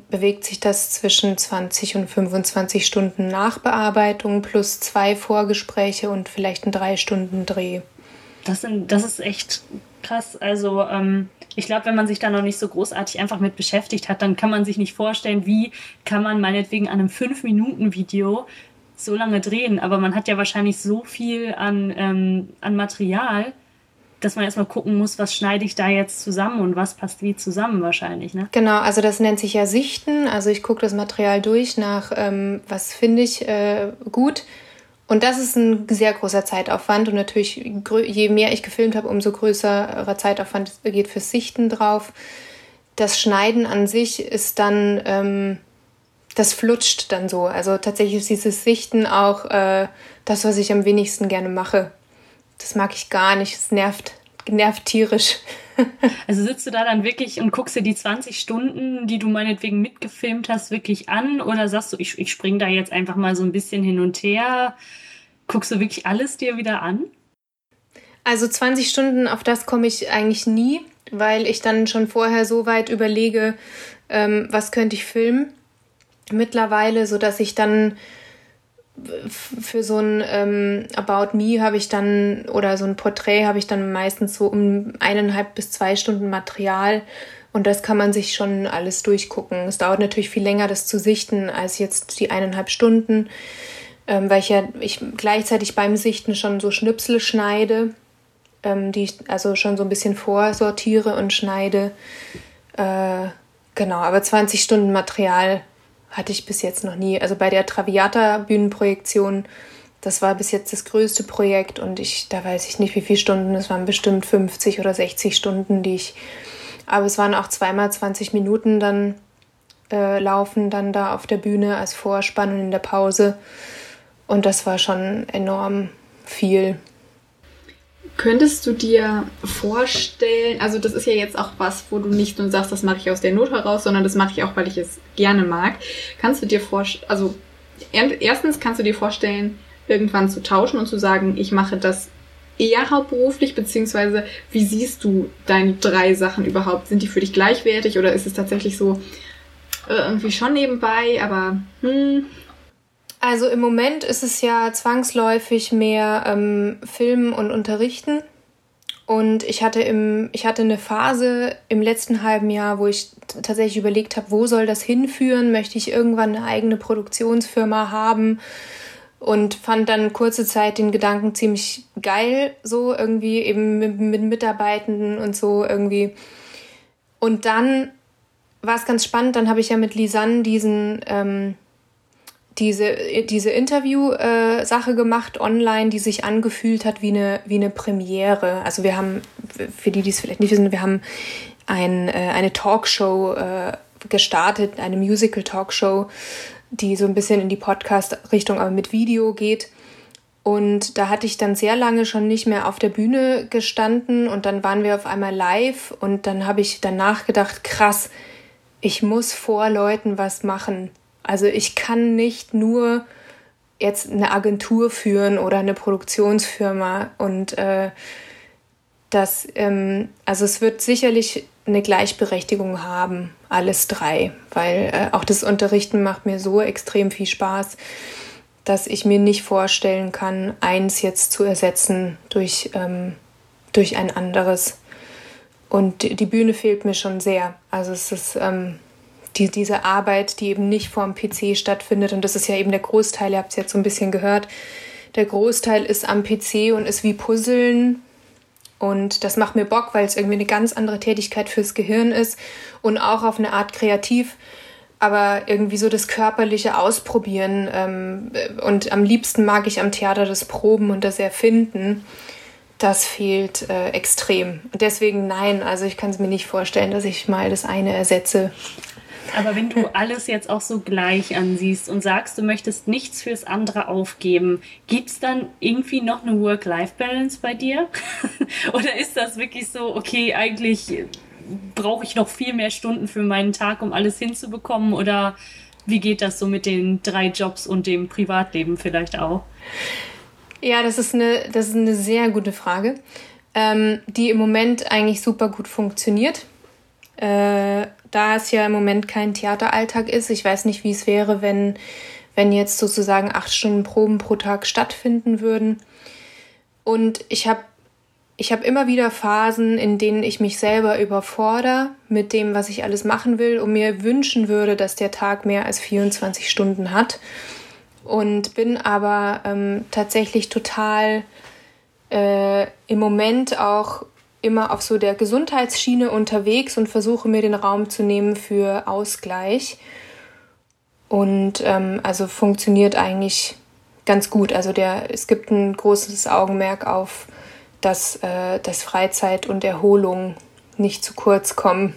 bewegt sich das zwischen 20 und 25 Stunden Nachbearbeitung plus zwei Vorgespräche und vielleicht ein drei Stunden Dreh. Das, sind, das ist echt krass. Also ähm, ich glaube, wenn man sich da noch nicht so großartig einfach mit beschäftigt hat, dann kann man sich nicht vorstellen, wie kann man meinetwegen an einem 5-Minuten-Video so lange drehen. Aber man hat ja wahrscheinlich so viel an, ähm, an Material, dass man erstmal gucken muss, was schneide ich da jetzt zusammen und was passt wie zusammen wahrscheinlich. Ne? Genau, also das nennt sich ja Sichten. Also ich gucke das Material durch nach, ähm, was finde ich äh, gut und das ist ein sehr großer Zeitaufwand und natürlich, je mehr ich gefilmt habe, umso größerer Zeitaufwand geht fürs Sichten drauf. Das Schneiden an sich ist dann, ähm, das flutscht dann so. Also tatsächlich ist dieses Sichten auch äh, das, was ich am wenigsten gerne mache. Das mag ich gar nicht. Es nervt, nervt tierisch. Also sitzt du da dann wirklich und guckst dir die 20 Stunden, die du meinetwegen mitgefilmt hast, wirklich an? Oder sagst du, ich, ich spring da jetzt einfach mal so ein bisschen hin und her? Guckst du wirklich alles dir wieder an? Also 20 Stunden, auf das komme ich eigentlich nie, weil ich dann schon vorher so weit überlege, ähm, was könnte ich filmen. Mittlerweile, so dass ich dann für so ein ähm, About Me habe ich dann oder so ein Porträt habe ich dann meistens so um eineinhalb bis zwei Stunden Material und das kann man sich schon alles durchgucken. Es dauert natürlich viel länger, das zu sichten, als jetzt die eineinhalb Stunden, ähm, weil ich ja ich gleichzeitig beim Sichten schon so Schnipsel schneide, ähm, die ich also schon so ein bisschen vorsortiere und schneide. Äh, genau, aber 20 Stunden Material hatte ich bis jetzt noch nie. Also bei der Traviata-Bühnenprojektion, das war bis jetzt das größte Projekt und ich, da weiß ich nicht, wie viele Stunden, es waren bestimmt 50 oder 60 Stunden, die ich, aber es waren auch zweimal 20 Minuten dann äh, laufen, dann da auf der Bühne als Vorspann und in der Pause. Und das war schon enorm viel. Könntest du dir vorstellen, also das ist ja jetzt auch was, wo du nicht nur sagst, das mache ich aus der Not heraus, sondern das mache ich auch, weil ich es gerne mag. Kannst du dir vorstellen, also erstens kannst du dir vorstellen, irgendwann zu tauschen und zu sagen, ich mache das eher hauptberuflich, beziehungsweise wie siehst du deine drei Sachen überhaupt? Sind die für dich gleichwertig oder ist es tatsächlich so äh, irgendwie schon nebenbei, aber hm, also im Moment ist es ja zwangsläufig mehr ähm, Filmen und Unterrichten. Und ich hatte, im, ich hatte eine Phase im letzten halben Jahr, wo ich tatsächlich überlegt habe, wo soll das hinführen? Möchte ich irgendwann eine eigene Produktionsfirma haben? Und fand dann kurze Zeit den Gedanken ziemlich geil, so irgendwie eben mit, mit Mitarbeitenden und so irgendwie. Und dann war es ganz spannend, dann habe ich ja mit Lisanne diesen ähm, diese, diese Interview-Sache äh, gemacht online, die sich angefühlt hat wie eine, wie eine Premiere. Also wir haben, für die, die es vielleicht nicht wissen, wir haben ein, äh, eine Talkshow äh, gestartet, eine Musical-Talkshow, die so ein bisschen in die Podcast-Richtung, aber mit Video geht. Und da hatte ich dann sehr lange schon nicht mehr auf der Bühne gestanden und dann waren wir auf einmal live und dann habe ich danach gedacht, krass, ich muss vor Leuten was machen. Also ich kann nicht nur jetzt eine Agentur führen oder eine Produktionsfirma und äh, das, ähm, also es wird sicherlich eine Gleichberechtigung haben, alles drei, weil äh, auch das Unterrichten macht mir so extrem viel Spaß, dass ich mir nicht vorstellen kann, eins jetzt zu ersetzen durch, ähm, durch ein anderes. Und die Bühne fehlt mir schon sehr. Also es ist, ähm, die, diese Arbeit, die eben nicht vorm PC stattfindet. Und das ist ja eben der Großteil, ihr habt es jetzt so ein bisschen gehört. Der Großteil ist am PC und ist wie Puzzeln. Und das macht mir Bock, weil es irgendwie eine ganz andere Tätigkeit fürs Gehirn ist und auch auf eine Art kreativ. Aber irgendwie so das körperliche Ausprobieren. Ähm, und am liebsten mag ich am Theater das Proben und das Erfinden. Das fehlt äh, extrem. Und deswegen nein, also ich kann es mir nicht vorstellen, dass ich mal das eine ersetze. Aber wenn du alles jetzt auch so gleich ansiehst und sagst, du möchtest nichts fürs andere aufgeben, gibt es dann irgendwie noch eine Work-Life-Balance bei dir? Oder ist das wirklich so, okay, eigentlich brauche ich noch viel mehr Stunden für meinen Tag, um alles hinzubekommen? Oder wie geht das so mit den drei Jobs und dem Privatleben vielleicht auch? Ja, das ist eine, das ist eine sehr gute Frage, ähm, die im Moment eigentlich super gut funktioniert. Äh, da es ja im Moment kein Theateralltag ist, ich weiß nicht, wie es wäre, wenn, wenn jetzt sozusagen acht Stunden Proben pro Tag stattfinden würden. Und ich habe ich hab immer wieder Phasen, in denen ich mich selber überfordere mit dem, was ich alles machen will und mir wünschen würde, dass der Tag mehr als 24 Stunden hat. Und bin aber ähm, tatsächlich total äh, im Moment auch immer auf so der Gesundheitsschiene unterwegs und versuche mir den Raum zu nehmen für Ausgleich. Und ähm, also funktioniert eigentlich ganz gut. Also der, es gibt ein großes Augenmerk auf, dass, äh, dass Freizeit und Erholung nicht zu kurz kommen.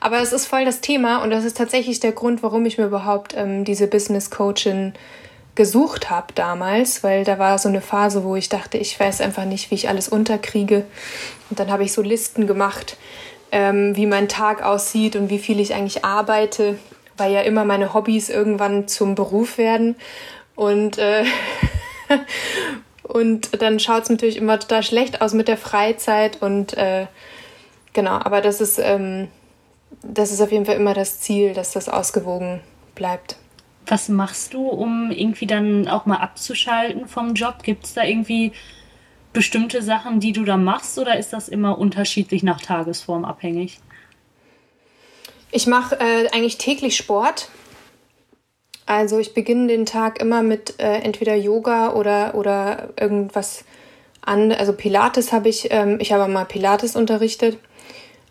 Aber es ist voll das Thema und das ist tatsächlich der Grund, warum ich mir überhaupt ähm, diese Business Coachin gesucht habe damals, weil da war so eine Phase, wo ich dachte, ich weiß einfach nicht, wie ich alles unterkriege. Und dann habe ich so Listen gemacht, ähm, wie mein Tag aussieht und wie viel ich eigentlich arbeite, weil ja immer meine Hobbys irgendwann zum Beruf werden. Und, äh, und dann schaut es natürlich immer total schlecht aus mit der Freizeit. Und äh, genau, aber das ist, ähm, das ist auf jeden Fall immer das Ziel, dass das ausgewogen bleibt. Was machst du, um irgendwie dann auch mal abzuschalten vom Job? Gibt es da irgendwie bestimmte Sachen, die du da machst oder ist das immer unterschiedlich nach Tagesform abhängig? Ich mache äh, eigentlich täglich Sport. Also ich beginne den Tag immer mit äh, entweder Yoga oder, oder irgendwas an. Also Pilates habe ich, ähm, ich habe mal Pilates unterrichtet.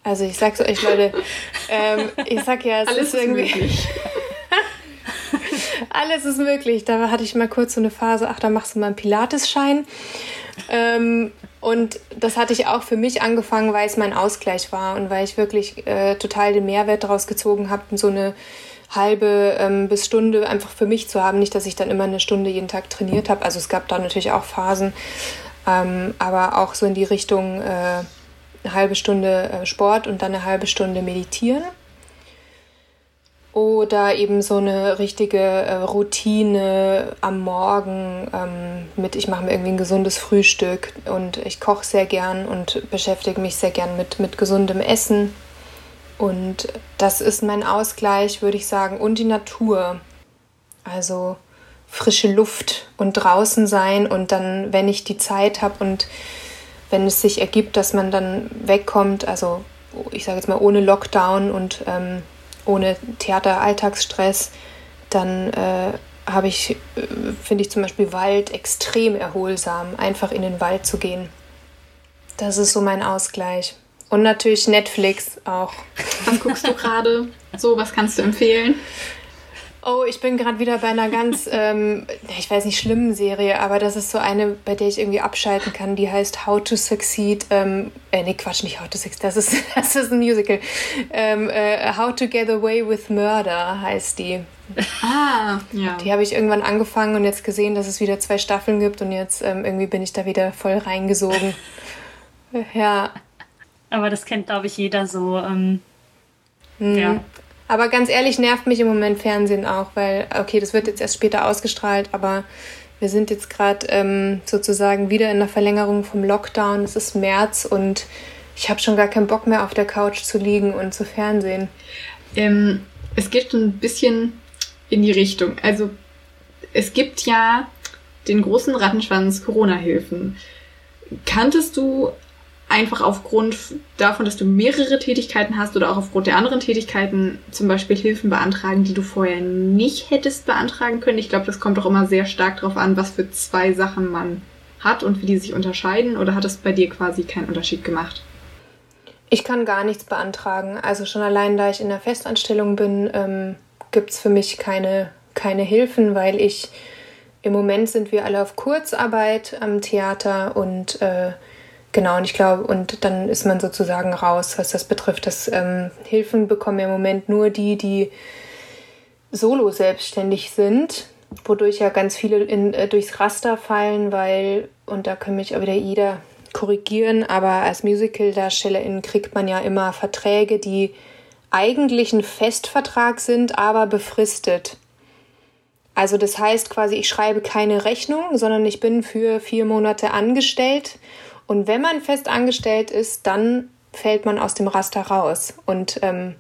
Also ich sag's euch, Leute, ähm, ich sag ja, es Alles ist irgendwie. Alles ist möglich. Da hatte ich mal kurz so eine Phase, ach, da machst du mal einen Pilates-Schein. Ähm, und das hatte ich auch für mich angefangen, weil es mein Ausgleich war und weil ich wirklich äh, total den Mehrwert daraus gezogen habe, so eine halbe ähm, bis Stunde einfach für mich zu haben. Nicht, dass ich dann immer eine Stunde jeden Tag trainiert habe. Also es gab da natürlich auch Phasen, ähm, aber auch so in die Richtung äh, eine halbe Stunde äh, Sport und dann eine halbe Stunde meditieren. Oder eben so eine richtige äh, Routine am Morgen ähm, mit, ich mache mir irgendwie ein gesundes Frühstück und ich koche sehr gern und beschäftige mich sehr gern mit, mit gesundem Essen. Und das ist mein Ausgleich, würde ich sagen, und die Natur. Also frische Luft und draußen sein und dann, wenn ich die Zeit habe und wenn es sich ergibt, dass man dann wegkommt, also ich sage jetzt mal ohne Lockdown und ähm, ohne Theater-Alltagsstress, dann äh, habe ich, äh, finde ich zum Beispiel Wald extrem erholsam, einfach in den Wald zu gehen. Das ist so mein Ausgleich. Und natürlich Netflix auch. Was guckst du gerade? So, was kannst du empfehlen? Oh, ich bin gerade wieder bei einer ganz, ähm, ich weiß nicht, schlimmen Serie, aber das ist so eine, bei der ich irgendwie abschalten kann. Die heißt How to Succeed. Ähm, äh, nee, Quatsch, nicht How to Succeed, das ist, das ist ein Musical. Ähm, äh, How to Get Away with Murder heißt die. Ah, ja. Die habe ich irgendwann angefangen und jetzt gesehen, dass es wieder zwei Staffeln gibt und jetzt ähm, irgendwie bin ich da wieder voll reingesogen. ja. Aber das kennt, glaube ich, jeder so. Ähm, mhm. Ja. Aber ganz ehrlich nervt mich im Moment Fernsehen auch, weil, okay, das wird jetzt erst später ausgestrahlt, aber wir sind jetzt gerade ähm, sozusagen wieder in der Verlängerung vom Lockdown. Es ist März und ich habe schon gar keinen Bock mehr auf der Couch zu liegen und zu Fernsehen. Ähm, es geht ein bisschen in die Richtung. Also es gibt ja den großen Rattenschwanz Corona-Hilfen. Kanntest du einfach aufgrund davon, dass du mehrere Tätigkeiten hast oder auch aufgrund der anderen Tätigkeiten zum Beispiel Hilfen beantragen, die du vorher nicht hättest beantragen können. Ich glaube, das kommt auch immer sehr stark darauf an, was für zwei Sachen man hat und wie die sich unterscheiden. Oder hat es bei dir quasi keinen Unterschied gemacht? Ich kann gar nichts beantragen. Also schon allein, da ich in der Festanstellung bin, ähm, gibt es für mich keine, keine Hilfen, weil ich im Moment sind wir alle auf Kurzarbeit am Theater und äh, Genau, und ich glaube, und dann ist man sozusagen raus, was das betrifft. Das ähm, Hilfen bekommen im Moment nur die, die solo selbstständig sind, wodurch ja ganz viele in, äh, durchs Raster fallen, weil, und da kann mich auch wieder jeder korrigieren, aber als Musical-Darstellerin kriegt man ja immer Verträge, die eigentlich ein Festvertrag sind, aber befristet. Also das heißt quasi, ich schreibe keine Rechnung, sondern ich bin für vier Monate angestellt und wenn man fest angestellt ist, dann fällt man aus dem Raster raus. Und ähm,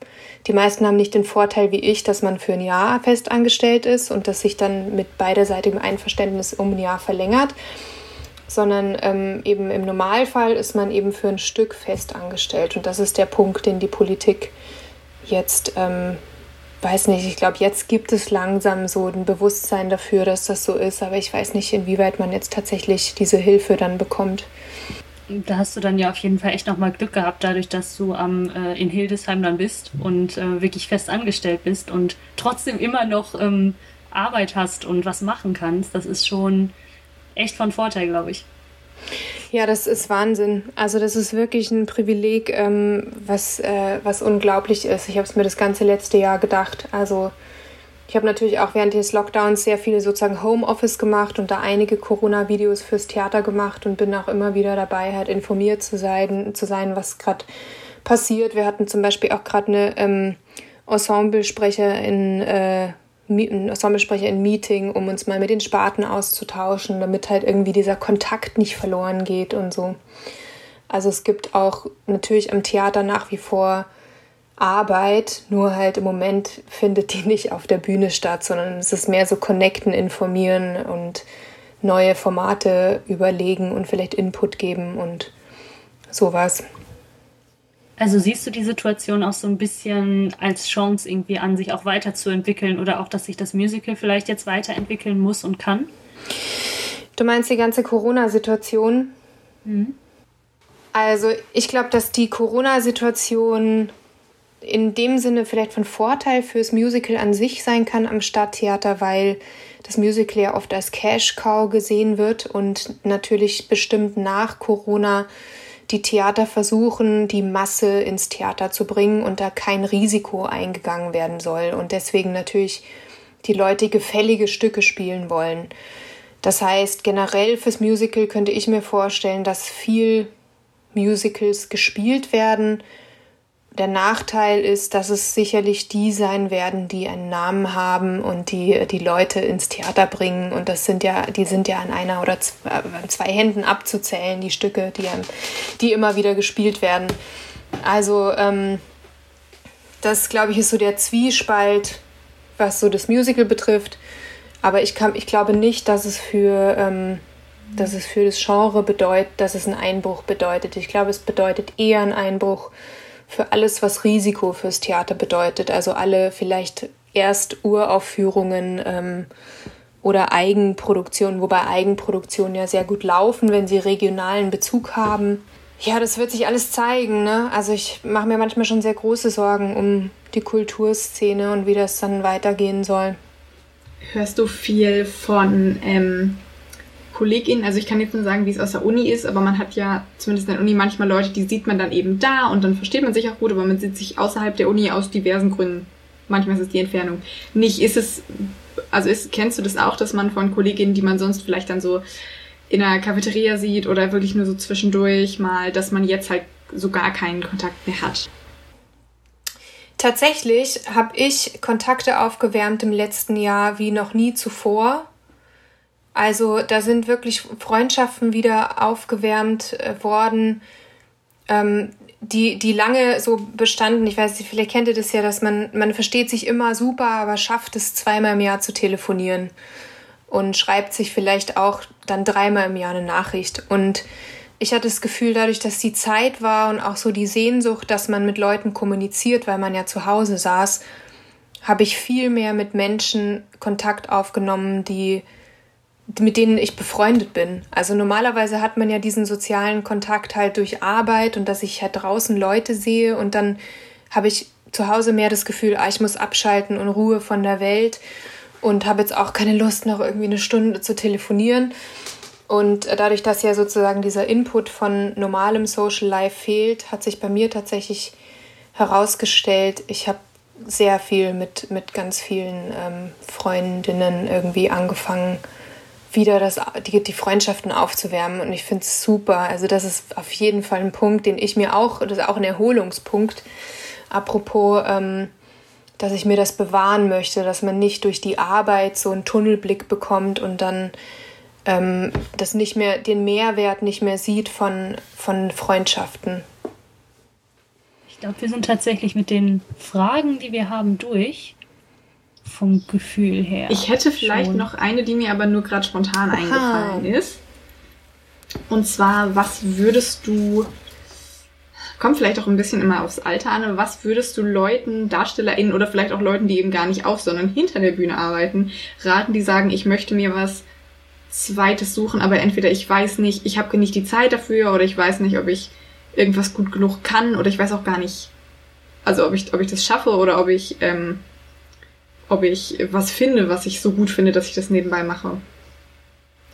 die meisten haben nicht den Vorteil wie ich, dass man für ein Jahr fest angestellt ist und das sich dann mit beiderseitigem Einverständnis um ein Jahr verlängert, sondern ähm, eben im Normalfall ist man eben für ein Stück fest angestellt. Und das ist der Punkt, den die Politik jetzt, ähm, weiß nicht, ich glaube, jetzt gibt es langsam so ein Bewusstsein dafür, dass das so ist, aber ich weiß nicht, inwieweit man jetzt tatsächlich diese Hilfe dann bekommt da hast du dann ja auf jeden Fall echt nochmal Glück gehabt, dadurch, dass du am, äh, in Hildesheim dann bist und äh, wirklich fest angestellt bist und trotzdem immer noch ähm, Arbeit hast und was machen kannst. Das ist schon echt von Vorteil, glaube ich. Ja, das ist Wahnsinn. Also das ist wirklich ein Privileg, ähm, was, äh, was unglaublich ist. Ich habe es mir das ganze letzte Jahr gedacht. Also ich habe natürlich auch während des Lockdowns sehr viele sozusagen Homeoffice gemacht und da einige Corona-Videos fürs Theater gemacht und bin auch immer wieder dabei, halt informiert zu sein, zu sein was gerade passiert. Wir hatten zum Beispiel auch gerade eine ähm, Ensemblesprecher in äh, Ensemblesprecher in Meeting, um uns mal mit den Sparten auszutauschen, damit halt irgendwie dieser Kontakt nicht verloren geht und so. Also es gibt auch natürlich am Theater nach wie vor Arbeit, nur halt im Moment findet die nicht auf der Bühne statt, sondern es ist mehr so connecten, informieren und neue Formate überlegen und vielleicht Input geben und sowas. Also siehst du die Situation auch so ein bisschen als Chance irgendwie an, sich auch weiterzuentwickeln oder auch, dass sich das Musical vielleicht jetzt weiterentwickeln muss und kann? Du meinst die ganze Corona-Situation? Mhm. Also ich glaube, dass die Corona-Situation in dem Sinne vielleicht von Vorteil fürs Musical an sich sein kann am Stadttheater, weil das Musical ja oft als Cash-Cow gesehen wird und natürlich bestimmt nach Corona die Theater versuchen, die Masse ins Theater zu bringen und da kein Risiko eingegangen werden soll und deswegen natürlich die Leute gefällige Stücke spielen wollen. Das heißt, generell fürs Musical könnte ich mir vorstellen, dass viel Musicals gespielt werden, der Nachteil ist, dass es sicherlich die sein werden, die einen Namen haben und die die Leute ins Theater bringen. Und das sind ja, die sind ja an einer oder zwei, äh, zwei Händen abzuzählen, die Stücke, die, die immer wieder gespielt werden. Also ähm, das, glaube ich, ist so der Zwiespalt, was so das Musical betrifft. Aber ich, kann, ich glaube nicht, dass es für ähm, dass es für das Genre bedeutet, dass es einen Einbruch bedeutet. Ich glaube, es bedeutet eher einen Einbruch für alles, was Risiko fürs Theater bedeutet. Also alle vielleicht erst Uraufführungen ähm, oder Eigenproduktionen, wobei Eigenproduktionen ja sehr gut laufen, wenn sie regionalen Bezug haben. Ja, das wird sich alles zeigen. Ne? Also ich mache mir manchmal schon sehr große Sorgen um die Kulturszene und wie das dann weitergehen soll. Hörst du viel von ähm, KollegInnen, also ich kann jetzt nur sagen, wie es aus der Uni ist, aber man hat ja zumindest in der Uni manchmal Leute, die sieht man dann eben da und dann versteht man sich auch gut, aber man sieht sich außerhalb der Uni aus diversen Gründen. Manchmal ist es die Entfernung. Nicht ist es, also ist, kennst du das auch, dass man von Kolleginnen, die man sonst vielleicht dann so in der Cafeteria sieht oder wirklich nur so zwischendurch mal, dass man jetzt halt so gar keinen Kontakt mehr hat? Tatsächlich habe ich Kontakte aufgewärmt im letzten Jahr wie noch nie zuvor also da sind wirklich Freundschaften wieder aufgewärmt äh, worden, ähm, die, die lange so bestanden. Ich weiß nicht, vielleicht kennt ihr das ja, dass man, man versteht sich immer super, aber schafft es zweimal im Jahr zu telefonieren und schreibt sich vielleicht auch dann dreimal im Jahr eine Nachricht. Und ich hatte das Gefühl, dadurch, dass die Zeit war und auch so die Sehnsucht, dass man mit Leuten kommuniziert, weil man ja zu Hause saß, habe ich viel mehr mit Menschen Kontakt aufgenommen, die mit denen ich befreundet bin. Also normalerweise hat man ja diesen sozialen Kontakt halt durch Arbeit und dass ich halt draußen Leute sehe und dann habe ich zu Hause mehr das Gefühl, ah, ich muss abschalten und Ruhe von der Welt und habe jetzt auch keine Lust, noch irgendwie eine Stunde zu telefonieren. Und dadurch, dass ja sozusagen dieser Input von normalem Social Life fehlt, hat sich bei mir tatsächlich herausgestellt, ich habe sehr viel mit, mit ganz vielen ähm, Freundinnen irgendwie angefangen, wieder das, die, die Freundschaften aufzuwärmen. Und ich finde es super. Also das ist auf jeden Fall ein Punkt, den ich mir auch, das ist auch ein Erholungspunkt. Apropos, ähm, dass ich mir das bewahren möchte, dass man nicht durch die Arbeit so einen Tunnelblick bekommt und dann ähm, das nicht mehr, den Mehrwert nicht mehr sieht von, von Freundschaften. Ich glaube, wir sind tatsächlich mit den Fragen, die wir haben, durch vom Gefühl her. Ich hätte vielleicht schon. noch eine, die mir aber nur gerade spontan Aha. eingefallen ist. Und zwar, was würdest du, kommt vielleicht auch ein bisschen immer aufs Alter an, was würdest du Leuten, DarstellerInnen oder vielleicht auch Leuten, die eben gar nicht auf, sondern hinter der Bühne arbeiten, raten, die sagen, ich möchte mir was Zweites suchen, aber entweder ich weiß nicht, ich habe nicht die Zeit dafür oder ich weiß nicht, ob ich irgendwas gut genug kann oder ich weiß auch gar nicht, also ob ich, ob ich das schaffe oder ob ich ähm, ob ich was finde, was ich so gut finde, dass ich das nebenbei mache.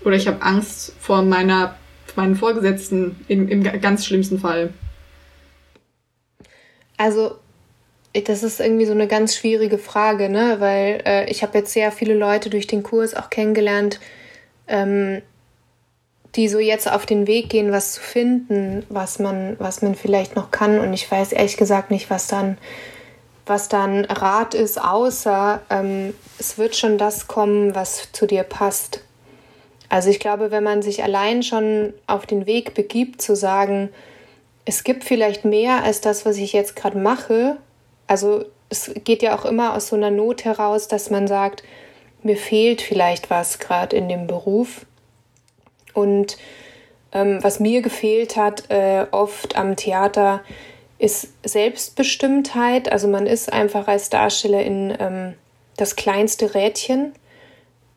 Oder ich habe Angst vor meiner meinen Vorgesetzten im, im ganz schlimmsten Fall. Also das ist irgendwie so eine ganz schwierige Frage, ne? Weil äh, ich habe jetzt sehr viele Leute durch den Kurs auch kennengelernt, ähm, die so jetzt auf den Weg gehen, was zu finden, was man, was man vielleicht noch kann. Und ich weiß ehrlich gesagt nicht, was dann was dann Rat ist, außer ähm, es wird schon das kommen, was zu dir passt. Also ich glaube, wenn man sich allein schon auf den Weg begibt, zu sagen, es gibt vielleicht mehr als das, was ich jetzt gerade mache. Also es geht ja auch immer aus so einer Not heraus, dass man sagt, mir fehlt vielleicht was gerade in dem Beruf. Und ähm, was mir gefehlt hat, äh, oft am Theater, ist Selbstbestimmtheit. Also man ist einfach als Darstellerin ähm, das kleinste Rädchen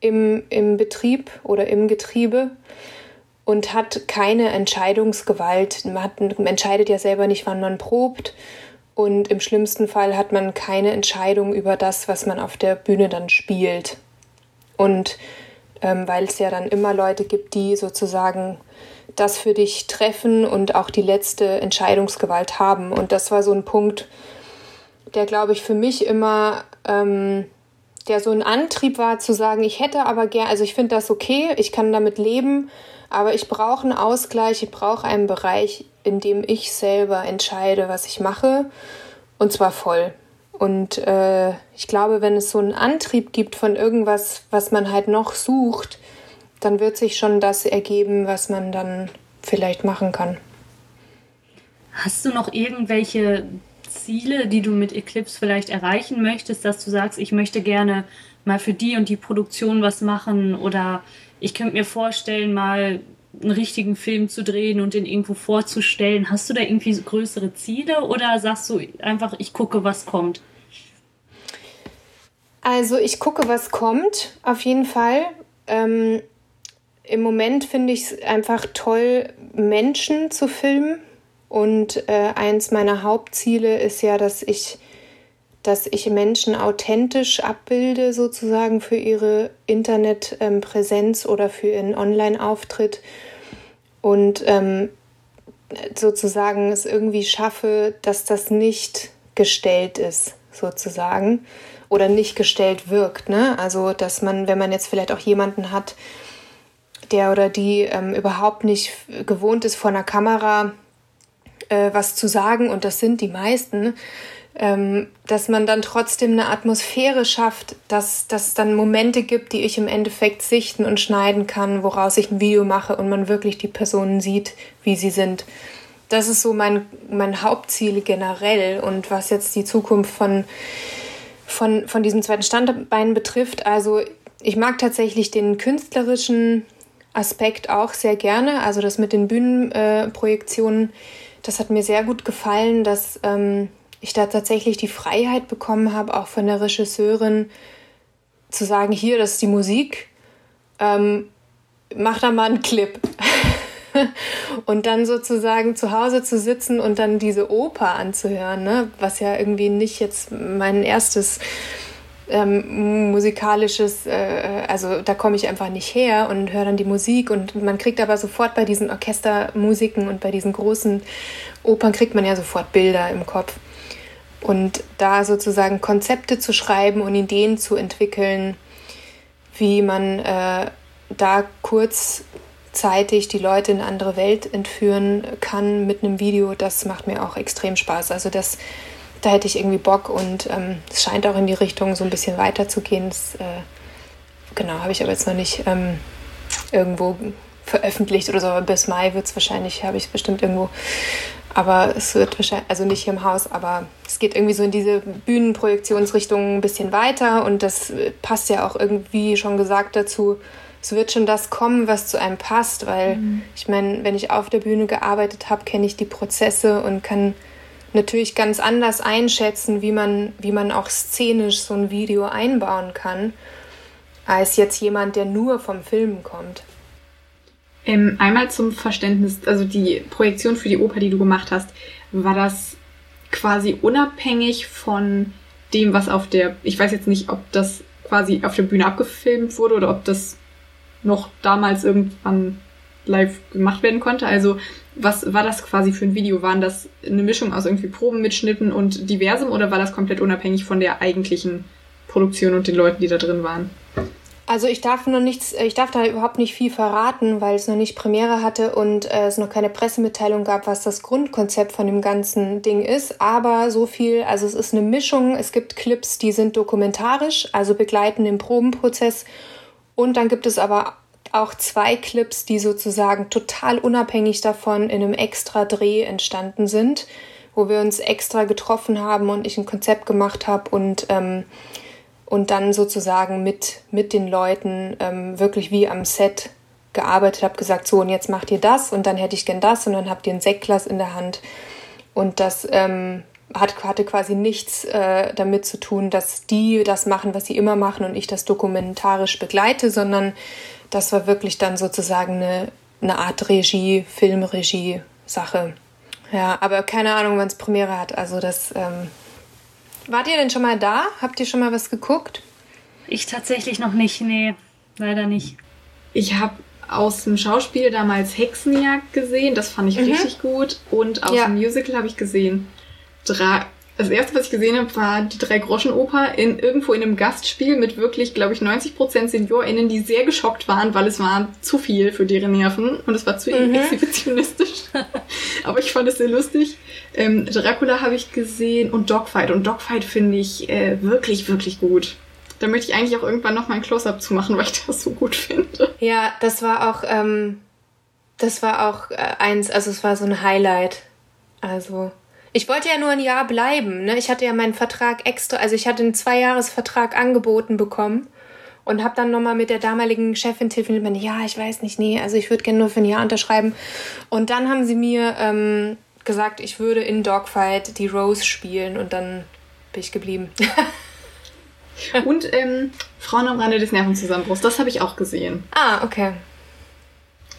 im, im Betrieb oder im Getriebe und hat keine Entscheidungsgewalt. Man, hat, man entscheidet ja selber nicht, wann man probt Und im schlimmsten Fall hat man keine Entscheidung über das, was man auf der Bühne dann spielt. Und ähm, weil es ja dann immer Leute gibt, die sozusagen das für dich treffen und auch die letzte Entscheidungsgewalt haben. Und das war so ein Punkt, der, glaube ich, für mich immer, ähm, der so ein Antrieb war zu sagen, ich hätte aber gern, also ich finde das okay, ich kann damit leben, aber ich brauche einen Ausgleich, ich brauche einen Bereich, in dem ich selber entscheide, was ich mache. Und zwar voll. Und äh, ich glaube, wenn es so einen Antrieb gibt von irgendwas, was man halt noch sucht, dann wird sich schon das ergeben, was man dann vielleicht machen kann. Hast du noch irgendwelche Ziele, die du mit Eclipse vielleicht erreichen möchtest, dass du sagst, ich möchte gerne mal für die und die Produktion was machen oder ich könnte mir vorstellen, mal einen richtigen Film zu drehen und den irgendwo vorzustellen. Hast du da irgendwie größere Ziele oder sagst du einfach, ich gucke, was kommt? Also ich gucke, was kommt, auf jeden Fall. Ähm, Im Moment finde ich es einfach toll, Menschen zu filmen. Und äh, eins meiner Hauptziele ist ja, dass ich dass ich Menschen authentisch abbilde, sozusagen für ihre Internetpräsenz ähm, oder für ihren Online-Auftritt und ähm, sozusagen es irgendwie schaffe, dass das nicht gestellt ist, sozusagen, oder nicht gestellt wirkt. Ne? Also, dass man, wenn man jetzt vielleicht auch jemanden hat, der oder die ähm, überhaupt nicht gewohnt ist, vor einer Kamera äh, was zu sagen, und das sind die meisten, ähm, dass man dann trotzdem eine Atmosphäre schafft, dass es dann Momente gibt, die ich im Endeffekt sichten und schneiden kann, woraus ich ein Video mache und man wirklich die Personen sieht, wie sie sind. Das ist so mein, mein Hauptziel generell und was jetzt die Zukunft von, von, von diesem zweiten Standbein betrifft. Also ich mag tatsächlich den künstlerischen Aspekt auch sehr gerne, also das mit den Bühnenprojektionen. Das hat mir sehr gut gefallen, dass ähm, ich da tatsächlich die Freiheit bekommen habe, auch von der Regisseurin zu sagen, hier, das ist die Musik, ähm, mach da mal einen Clip. und dann sozusagen zu Hause zu sitzen und dann diese Oper anzuhören, ne? was ja irgendwie nicht jetzt mein erstes ähm, musikalisches, äh, also da komme ich einfach nicht her und höre dann die Musik und man kriegt aber sofort bei diesen Orchestermusiken und bei diesen großen Opern kriegt man ja sofort Bilder im Kopf. Und da sozusagen Konzepte zu schreiben und Ideen zu entwickeln, wie man äh, da kurzzeitig die Leute in eine andere Welt entführen kann mit einem Video, das macht mir auch extrem Spaß. Also das, da hätte ich irgendwie Bock und ähm, es scheint auch in die Richtung so ein bisschen weiterzugehen. Das, äh, genau, habe ich aber jetzt noch nicht ähm, irgendwo veröffentlicht oder so. Bis Mai wird es wahrscheinlich, habe ich es bestimmt irgendwo aber es wird wahrscheinlich, also nicht hier im Haus, aber es geht irgendwie so in diese Bühnenprojektionsrichtung ein bisschen weiter und das passt ja auch irgendwie schon gesagt dazu. Es wird schon das kommen, was zu einem passt, weil mhm. ich meine, wenn ich auf der Bühne gearbeitet habe, kenne ich die Prozesse und kann natürlich ganz anders einschätzen, wie man, wie man auch szenisch so ein Video einbauen kann, als jetzt jemand, der nur vom Filmen kommt. Ähm, einmal zum Verständnis, also die Projektion für die Oper, die du gemacht hast, war das quasi unabhängig von dem, was auf der, ich weiß jetzt nicht, ob das quasi auf der Bühne abgefilmt wurde oder ob das noch damals irgendwann live gemacht werden konnte. Also was war das quasi für ein Video? Waren das eine Mischung aus irgendwie Probenmitschnitten und diversem oder war das komplett unabhängig von der eigentlichen Produktion und den Leuten, die da drin waren? Also ich darf noch nichts, ich darf da überhaupt nicht viel verraten, weil es noch nicht Premiere hatte und äh, es noch keine Pressemitteilung gab, was das Grundkonzept von dem ganzen Ding ist. Aber so viel, also es ist eine Mischung. Es gibt Clips, die sind dokumentarisch, also begleiten den Probenprozess. Und dann gibt es aber auch zwei Clips, die sozusagen total unabhängig davon in einem extra Dreh entstanden sind, wo wir uns extra getroffen haben und ich ein Konzept gemacht habe und ähm, und dann sozusagen mit, mit den Leuten ähm, wirklich wie am Set gearbeitet habe, gesagt, so und jetzt macht ihr das und dann hätte ich gern das und dann habt ihr ein Sektglas in der Hand. Und das ähm, hat, hatte quasi nichts äh, damit zu tun, dass die das machen, was sie immer machen und ich das dokumentarisch begleite, sondern das war wirklich dann sozusagen eine, eine Art Regie, Filmregie-Sache. Ja, aber keine Ahnung, wann es Premiere hat. Also das. Ähm Wart ihr denn schon mal da? Habt ihr schon mal was geguckt? Ich tatsächlich noch nicht, nee, leider nicht. Ich habe aus dem Schauspiel damals Hexenjagd gesehen, das fand ich mhm. richtig gut. Und aus ja. dem Musical habe ich gesehen Dra das erste, was ich gesehen habe, war die Drei-Groschen-Oper in, irgendwo in einem Gastspiel mit wirklich, glaube ich, 90% SeniorInnen, die sehr geschockt waren, weil es war zu viel für deren Nerven und es war zu mhm. exhibitionistisch. Aber ich fand es sehr lustig. Ähm, Dracula habe ich gesehen und Dogfight. Und Dogfight finde ich äh, wirklich, wirklich gut. Da möchte ich eigentlich auch irgendwann noch mal ein Close-Up zu machen, weil ich das so gut finde. Ja, das war auch, ähm, das war auch äh, eins, also es war so ein Highlight. Also ich wollte ja nur ein Jahr bleiben. Ne? Ich hatte ja meinen Vertrag extra, also ich hatte einen Zweijahresvertrag angeboten bekommen und habe dann nochmal mit der damaligen Chefin telefoniert. Ja, ich weiß nicht, nee, also ich würde gerne nur für ein Jahr unterschreiben. Und dann haben sie mir ähm, gesagt, ich würde in Dogfight die Rose spielen und dann bin ich geblieben. und ähm, Frauen am Rande des Nervenzusammenbruchs, das habe ich auch gesehen. Ah, okay.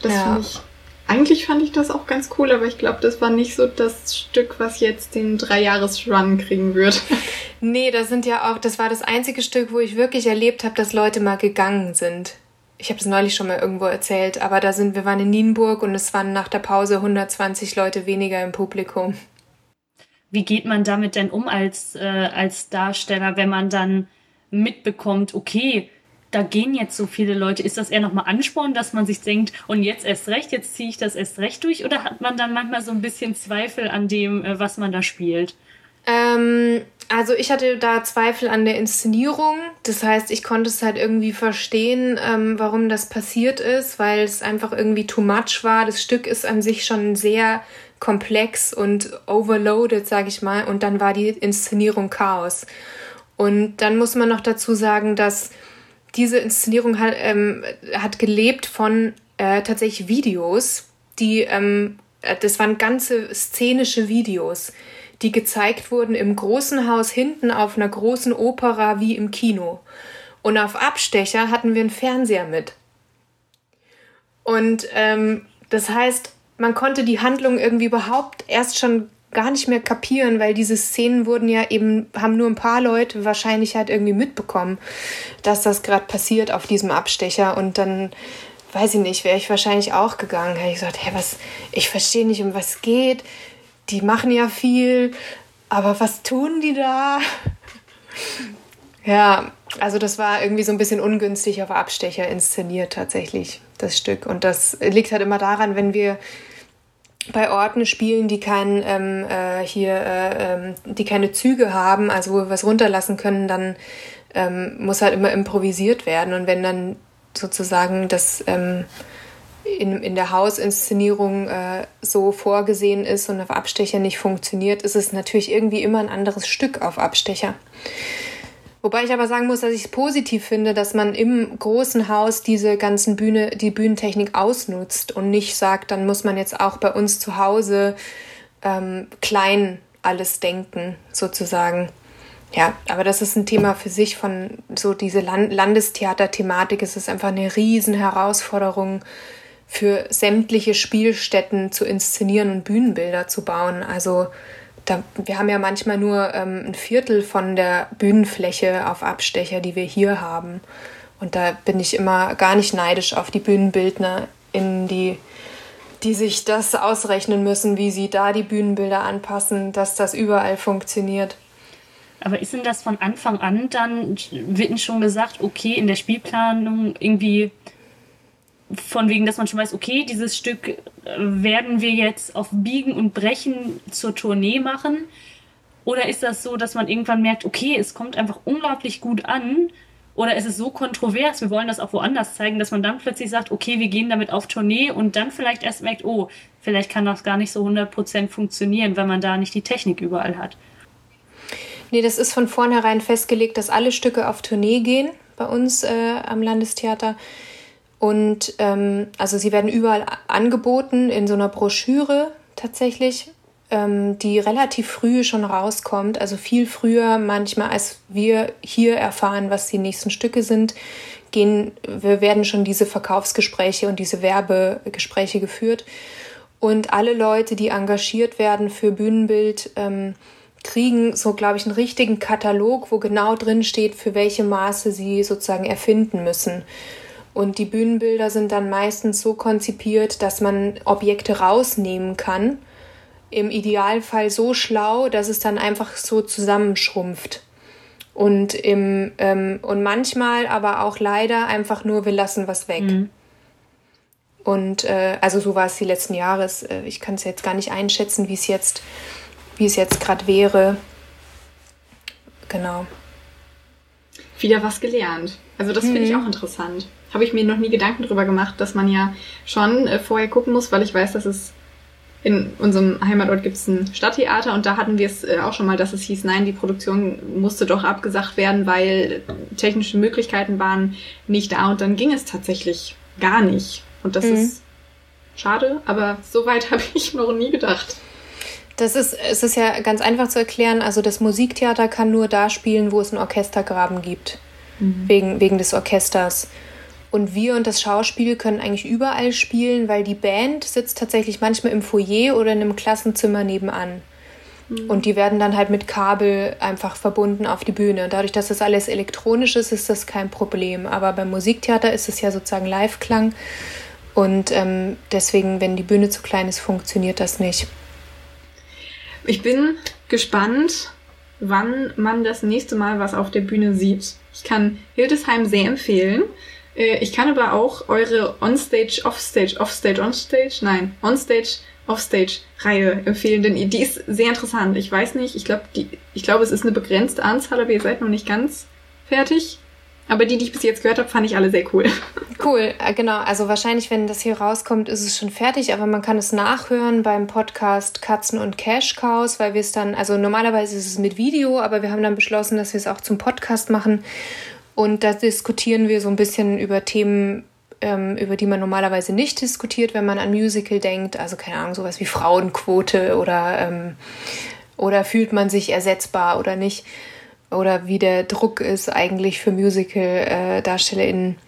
Das ja. finde ich eigentlich fand ich das auch ganz cool, aber ich glaube, das war nicht so das Stück, was jetzt den Dreijahres-Run kriegen wird. Nee, das sind ja auch, das war das einzige Stück, wo ich wirklich erlebt habe, dass Leute mal gegangen sind. Ich habe es neulich schon mal irgendwo erzählt, aber da sind, wir waren in Nienburg und es waren nach der Pause 120 Leute weniger im Publikum. Wie geht man damit denn um als, äh, als Darsteller, wenn man dann mitbekommt, okay, da gehen jetzt so viele Leute. Ist das eher nochmal Ansporn, dass man sich denkt, und jetzt erst recht, jetzt ziehe ich das erst recht durch? Oder hat man dann manchmal so ein bisschen Zweifel an dem, äh, was man da spielt? Ähm, also ich hatte da Zweifel an der Inszenierung. Das heißt, ich konnte es halt irgendwie verstehen, ähm, warum das passiert ist, weil es einfach irgendwie too much war. Das Stück ist an sich schon sehr komplex und overloaded, sag ich mal. Und dann war die Inszenierung Chaos. Und dann muss man noch dazu sagen, dass diese Inszenierung hat, ähm, hat gelebt von äh, tatsächlich Videos, die, ähm, äh, das waren ganze szenische Videos, die gezeigt wurden im großen Haus hinten auf einer großen Opera wie im Kino. Und auf Abstecher hatten wir einen Fernseher mit. Und ähm, das heißt, man konnte die Handlung irgendwie überhaupt erst schon gar nicht mehr kapieren, weil diese Szenen wurden ja eben, haben nur ein paar Leute wahrscheinlich halt irgendwie mitbekommen, dass das gerade passiert auf diesem Abstecher und dann weiß ich nicht, wäre ich wahrscheinlich auch gegangen, hätte ich gesagt, hey, was, ich verstehe nicht, um was geht, die machen ja viel, aber was tun die da? ja, also das war irgendwie so ein bisschen ungünstig auf Abstecher inszeniert tatsächlich, das Stück. Und das liegt halt immer daran, wenn wir bei Orten spielen, die kein, ähm, äh, hier, äh, ähm, die keine Züge haben, also wo wir was runterlassen können, dann ähm, muss halt immer improvisiert werden. Und wenn dann sozusagen das ähm, in, in der Hausinszenierung äh, so vorgesehen ist und auf Abstecher nicht funktioniert, ist es natürlich irgendwie immer ein anderes Stück auf Abstecher. Wobei ich aber sagen muss, dass ich es positiv finde, dass man im großen Haus diese ganzen Bühne, die Bühnentechnik ausnutzt und nicht sagt, dann muss man jetzt auch bei uns zu Hause ähm, klein alles denken, sozusagen. Ja, aber das ist ein Thema für sich von so diese Land Landestheater-Thematik. Es ist einfach eine riesen Herausforderung für sämtliche Spielstätten zu inszenieren und Bühnenbilder zu bauen. Also da, wir haben ja manchmal nur ähm, ein Viertel von der Bühnenfläche auf Abstecher, die wir hier haben. Und da bin ich immer gar nicht neidisch auf die Bühnenbildner, in die, die sich das ausrechnen müssen, wie sie da die Bühnenbilder anpassen, dass das überall funktioniert. Aber ist denn das von Anfang an dann, wird schon gesagt, okay, in der Spielplanung irgendwie von wegen, dass man schon weiß, okay, dieses Stück äh, werden wir jetzt auf Biegen und Brechen zur Tournee machen? Oder ist das so, dass man irgendwann merkt, okay, es kommt einfach unglaublich gut an? Oder ist es so kontrovers, wir wollen das auch woanders zeigen, dass man dann plötzlich sagt, okay, wir gehen damit auf Tournee und dann vielleicht erst merkt, oh, vielleicht kann das gar nicht so 100% funktionieren, weil man da nicht die Technik überall hat. Nee, das ist von vornherein festgelegt, dass alle Stücke auf Tournee gehen bei uns äh, am Landestheater. Und ähm, also sie werden überall angeboten in so einer Broschüre tatsächlich, ähm, die relativ früh schon rauskommt, also viel früher manchmal, als wir hier erfahren, was die nächsten Stücke sind, gehen, wir werden schon diese Verkaufsgespräche und diese Werbegespräche geführt. Und alle Leute, die engagiert werden für Bühnenbild, ähm, kriegen so, glaube ich, einen richtigen Katalog, wo genau drin steht, für welche Maße sie sozusagen erfinden müssen. Und die Bühnenbilder sind dann meistens so konzipiert, dass man Objekte rausnehmen kann. Im Idealfall so schlau, dass es dann einfach so zusammenschrumpft. Und, im, ähm, und manchmal aber auch leider einfach nur, wir lassen was weg. Mhm. Und äh, also so war es die letzten Jahre. Äh, ich kann es jetzt gar nicht einschätzen, wie es jetzt, wie es jetzt gerade wäre. Genau. Wieder was gelernt. Also das mhm. finde ich auch interessant. Habe ich mir noch nie Gedanken drüber gemacht, dass man ja schon äh, vorher gucken muss, weil ich weiß, dass es in unserem Heimatort gibt es ein Stadttheater und da hatten wir es äh, auch schon mal, dass es hieß, nein, die Produktion musste doch abgesagt werden, weil technische Möglichkeiten waren nicht da und dann ging es tatsächlich gar nicht. Und das mhm. ist schade, aber so weit habe ich noch nie gedacht. Das ist, es ist ja ganz einfach zu erklären. Also das Musiktheater kann nur da spielen, wo es einen Orchestergraben gibt. Mhm. Wegen, wegen des Orchesters. Und wir und das Schauspiel können eigentlich überall spielen, weil die Band sitzt tatsächlich manchmal im Foyer oder in einem Klassenzimmer nebenan. Mhm. Und die werden dann halt mit Kabel einfach verbunden auf die Bühne. Und dadurch, dass das alles elektronisch ist, ist das kein Problem. Aber beim Musiktheater ist es ja sozusagen Live-Klang. Und ähm, deswegen, wenn die Bühne zu klein ist, funktioniert das nicht. Ich bin gespannt, wann man das nächste Mal was auf der Bühne sieht. Ich kann Hildesheim sehr empfehlen. Äh, ich kann aber auch eure Onstage, Offstage, Offstage, Onstage, nein, Onstage, Offstage-Reihe empfehlen, denn die ist sehr interessant. Ich weiß nicht, ich glaube, ich glaube, es ist eine begrenzte Anzahl, aber ihr seid noch nicht ganz fertig. Aber die, die ich bis jetzt gehört habe, fand ich alle sehr cool. Cool, äh, genau. Also wahrscheinlich, wenn das hier rauskommt, ist es schon fertig, aber man kann es nachhören beim Podcast Katzen und Cash Cows, weil wir es dann, also normalerweise ist es mit Video, aber wir haben dann beschlossen, dass wir es auch zum Podcast machen. Und da diskutieren wir so ein bisschen über Themen, ähm, über die man normalerweise nicht diskutiert, wenn man an Musical denkt. Also keine Ahnung, sowas wie Frauenquote oder, ähm, oder fühlt man sich ersetzbar oder nicht. Oder wie der Druck ist eigentlich für Musical-DarstellerInnen.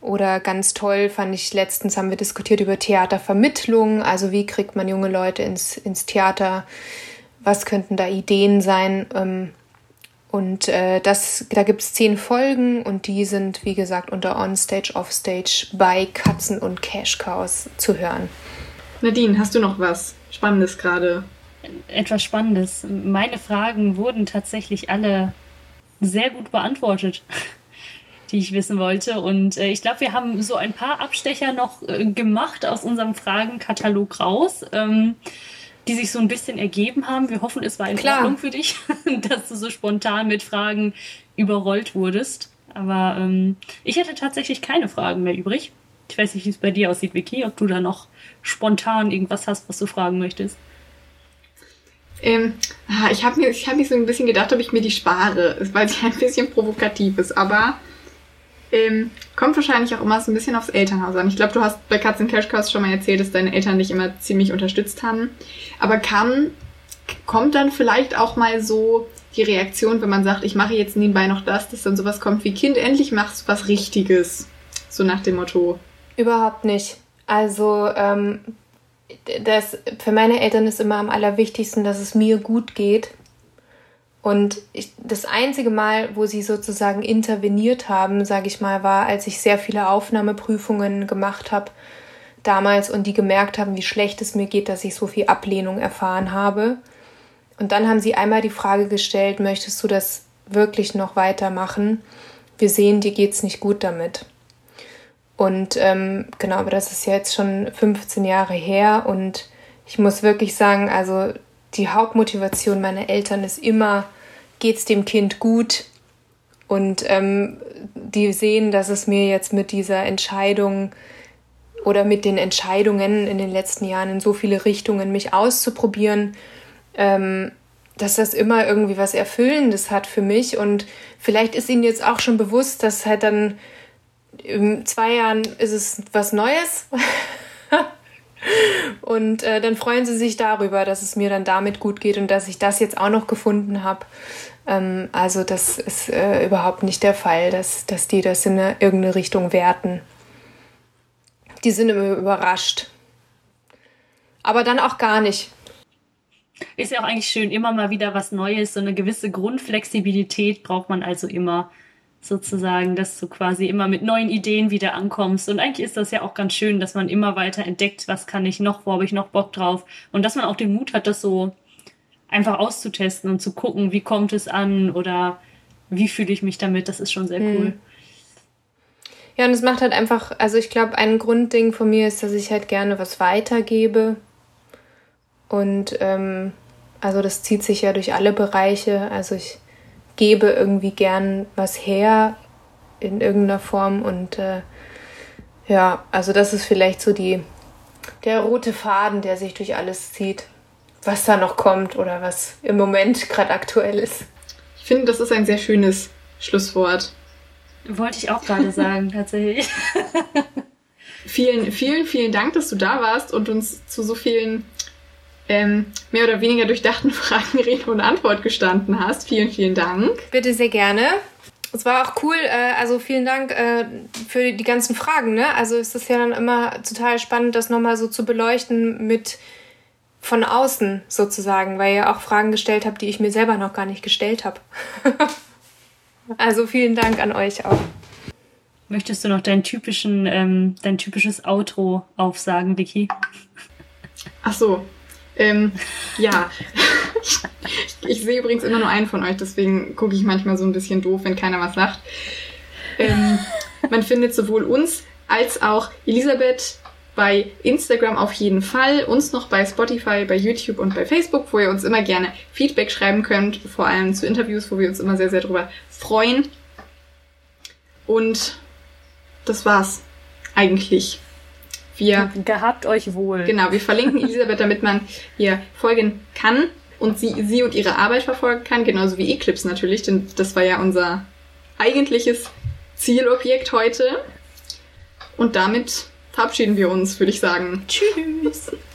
Oder ganz toll fand ich letztens haben wir diskutiert über Theatervermittlung. Also wie kriegt man junge Leute ins, ins Theater? Was könnten da Ideen sein? Ähm, und äh, das, da gibt es zehn Folgen und die sind, wie gesagt, unter Onstage, Offstage bei Katzen und Cash Cows zu hören. Nadine, hast du noch was Spannendes gerade? Etwas Spannendes. Meine Fragen wurden tatsächlich alle sehr gut beantwortet, die ich wissen wollte. Und äh, ich glaube, wir haben so ein paar Abstecher noch äh, gemacht aus unserem Fragenkatalog raus. Ähm, die sich so ein bisschen ergeben haben. Wir hoffen, es war in Klar. Ordnung für dich, dass du so spontan mit Fragen überrollt wurdest. Aber ähm, ich hätte tatsächlich keine Fragen mehr übrig. Ich weiß nicht, wie es bei dir aussieht, Vicky, ob du da noch spontan irgendwas hast, was du fragen möchtest. Ähm, ah, ich habe mir, ich hab mich so ein bisschen gedacht, ob ich mir die spare, weil sie ein bisschen provokativ ist. Aber ähm, kommt wahrscheinlich auch immer so ein bisschen aufs Elternhaus an. Ich glaube, du hast bei Katzen Cash Cows schon mal erzählt, dass deine Eltern dich immer ziemlich unterstützt haben. Aber kam, kommt dann vielleicht auch mal so die Reaktion, wenn man sagt, ich mache jetzt nebenbei noch das, dass dann sowas kommt wie Kind, endlich machst du was Richtiges. So nach dem Motto. Überhaupt nicht. Also, ähm, das, für meine Eltern ist immer am allerwichtigsten, dass es mir gut geht und ich, das einzige Mal, wo sie sozusagen interveniert haben, sage ich mal, war, als ich sehr viele Aufnahmeprüfungen gemacht habe damals und die gemerkt haben, wie schlecht es mir geht, dass ich so viel Ablehnung erfahren habe. Und dann haben sie einmal die Frage gestellt, möchtest du das wirklich noch weitermachen? Wir sehen, dir geht's nicht gut damit. Und ähm, genau, aber das ist jetzt schon 15 Jahre her und ich muss wirklich sagen, also die Hauptmotivation meiner Eltern ist immer, geht's dem Kind gut? Und ähm, die sehen, dass es mir jetzt mit dieser Entscheidung oder mit den Entscheidungen in den letzten Jahren in so viele Richtungen, mich auszuprobieren, ähm, dass das immer irgendwie was Erfüllendes hat für mich. Und vielleicht ist ihnen jetzt auch schon bewusst, dass halt dann in zwei Jahren ist es was Neues. Und äh, dann freuen sie sich darüber, dass es mir dann damit gut geht und dass ich das jetzt auch noch gefunden habe. Ähm, also das ist äh, überhaupt nicht der Fall, dass, dass die das in eine, irgendeine Richtung werten. Die sind immer überrascht. aber dann auch gar nicht. Ist ja auch eigentlich schön, immer mal wieder was Neues. So eine gewisse Grundflexibilität braucht man also immer sozusagen, dass du quasi immer mit neuen Ideen wieder ankommst. Und eigentlich ist das ja auch ganz schön, dass man immer weiter entdeckt, was kann ich noch, wo habe ich noch Bock drauf. Und dass man auch den Mut hat, das so einfach auszutesten und zu gucken, wie kommt es an oder wie fühle ich mich damit. Das ist schon sehr cool. Mhm. Ja, und es macht halt einfach, also ich glaube, ein Grundding von mir ist, dass ich halt gerne was weitergebe. Und ähm, also das zieht sich ja durch alle Bereiche. Also ich gebe irgendwie gern was her in irgendeiner Form. Und äh, ja, also das ist vielleicht so die der rote Faden, der sich durch alles zieht, was da noch kommt oder was im Moment gerade aktuell ist. Ich finde, das ist ein sehr schönes Schlusswort. Wollte ich auch gerade sagen, tatsächlich. vielen, vielen, vielen Dank, dass du da warst und uns zu so vielen ähm, mehr oder weniger durchdachten Fragen Rede und Antwort gestanden hast. Vielen, vielen Dank. Bitte sehr gerne. Es war auch cool, äh, also vielen Dank äh, für die ganzen Fragen. Ne? Also es ist ja dann immer total spannend, das nochmal so zu beleuchten mit von außen sozusagen, weil ihr auch Fragen gestellt habt, die ich mir selber noch gar nicht gestellt habe. Also vielen Dank an euch auch. Möchtest du noch dein, typischen, ähm, dein typisches Outro aufsagen, Vicky? Ach so. Ähm, ja. ich, sehe übrigens immer nur einen von euch, deswegen gucke ich manchmal so ein bisschen doof, wenn keiner was sagt. Ähm, man findet sowohl uns als auch Elisabeth bei Instagram auf jeden Fall, uns noch bei Spotify, bei YouTube und bei Facebook, wo ihr uns immer gerne Feedback schreiben könnt, vor allem zu Interviews, wo wir uns immer sehr, sehr drüber freuen. Und das war's eigentlich. Wir gehabt euch wohl. Genau, wir verlinken Elisabeth, damit man ihr folgen kann und sie, sie und ihre Arbeit verfolgen kann, genauso wie Eclipse natürlich, denn das war ja unser eigentliches Zielobjekt heute. Und damit verabschieden wir uns, würde ich sagen. Tschüss.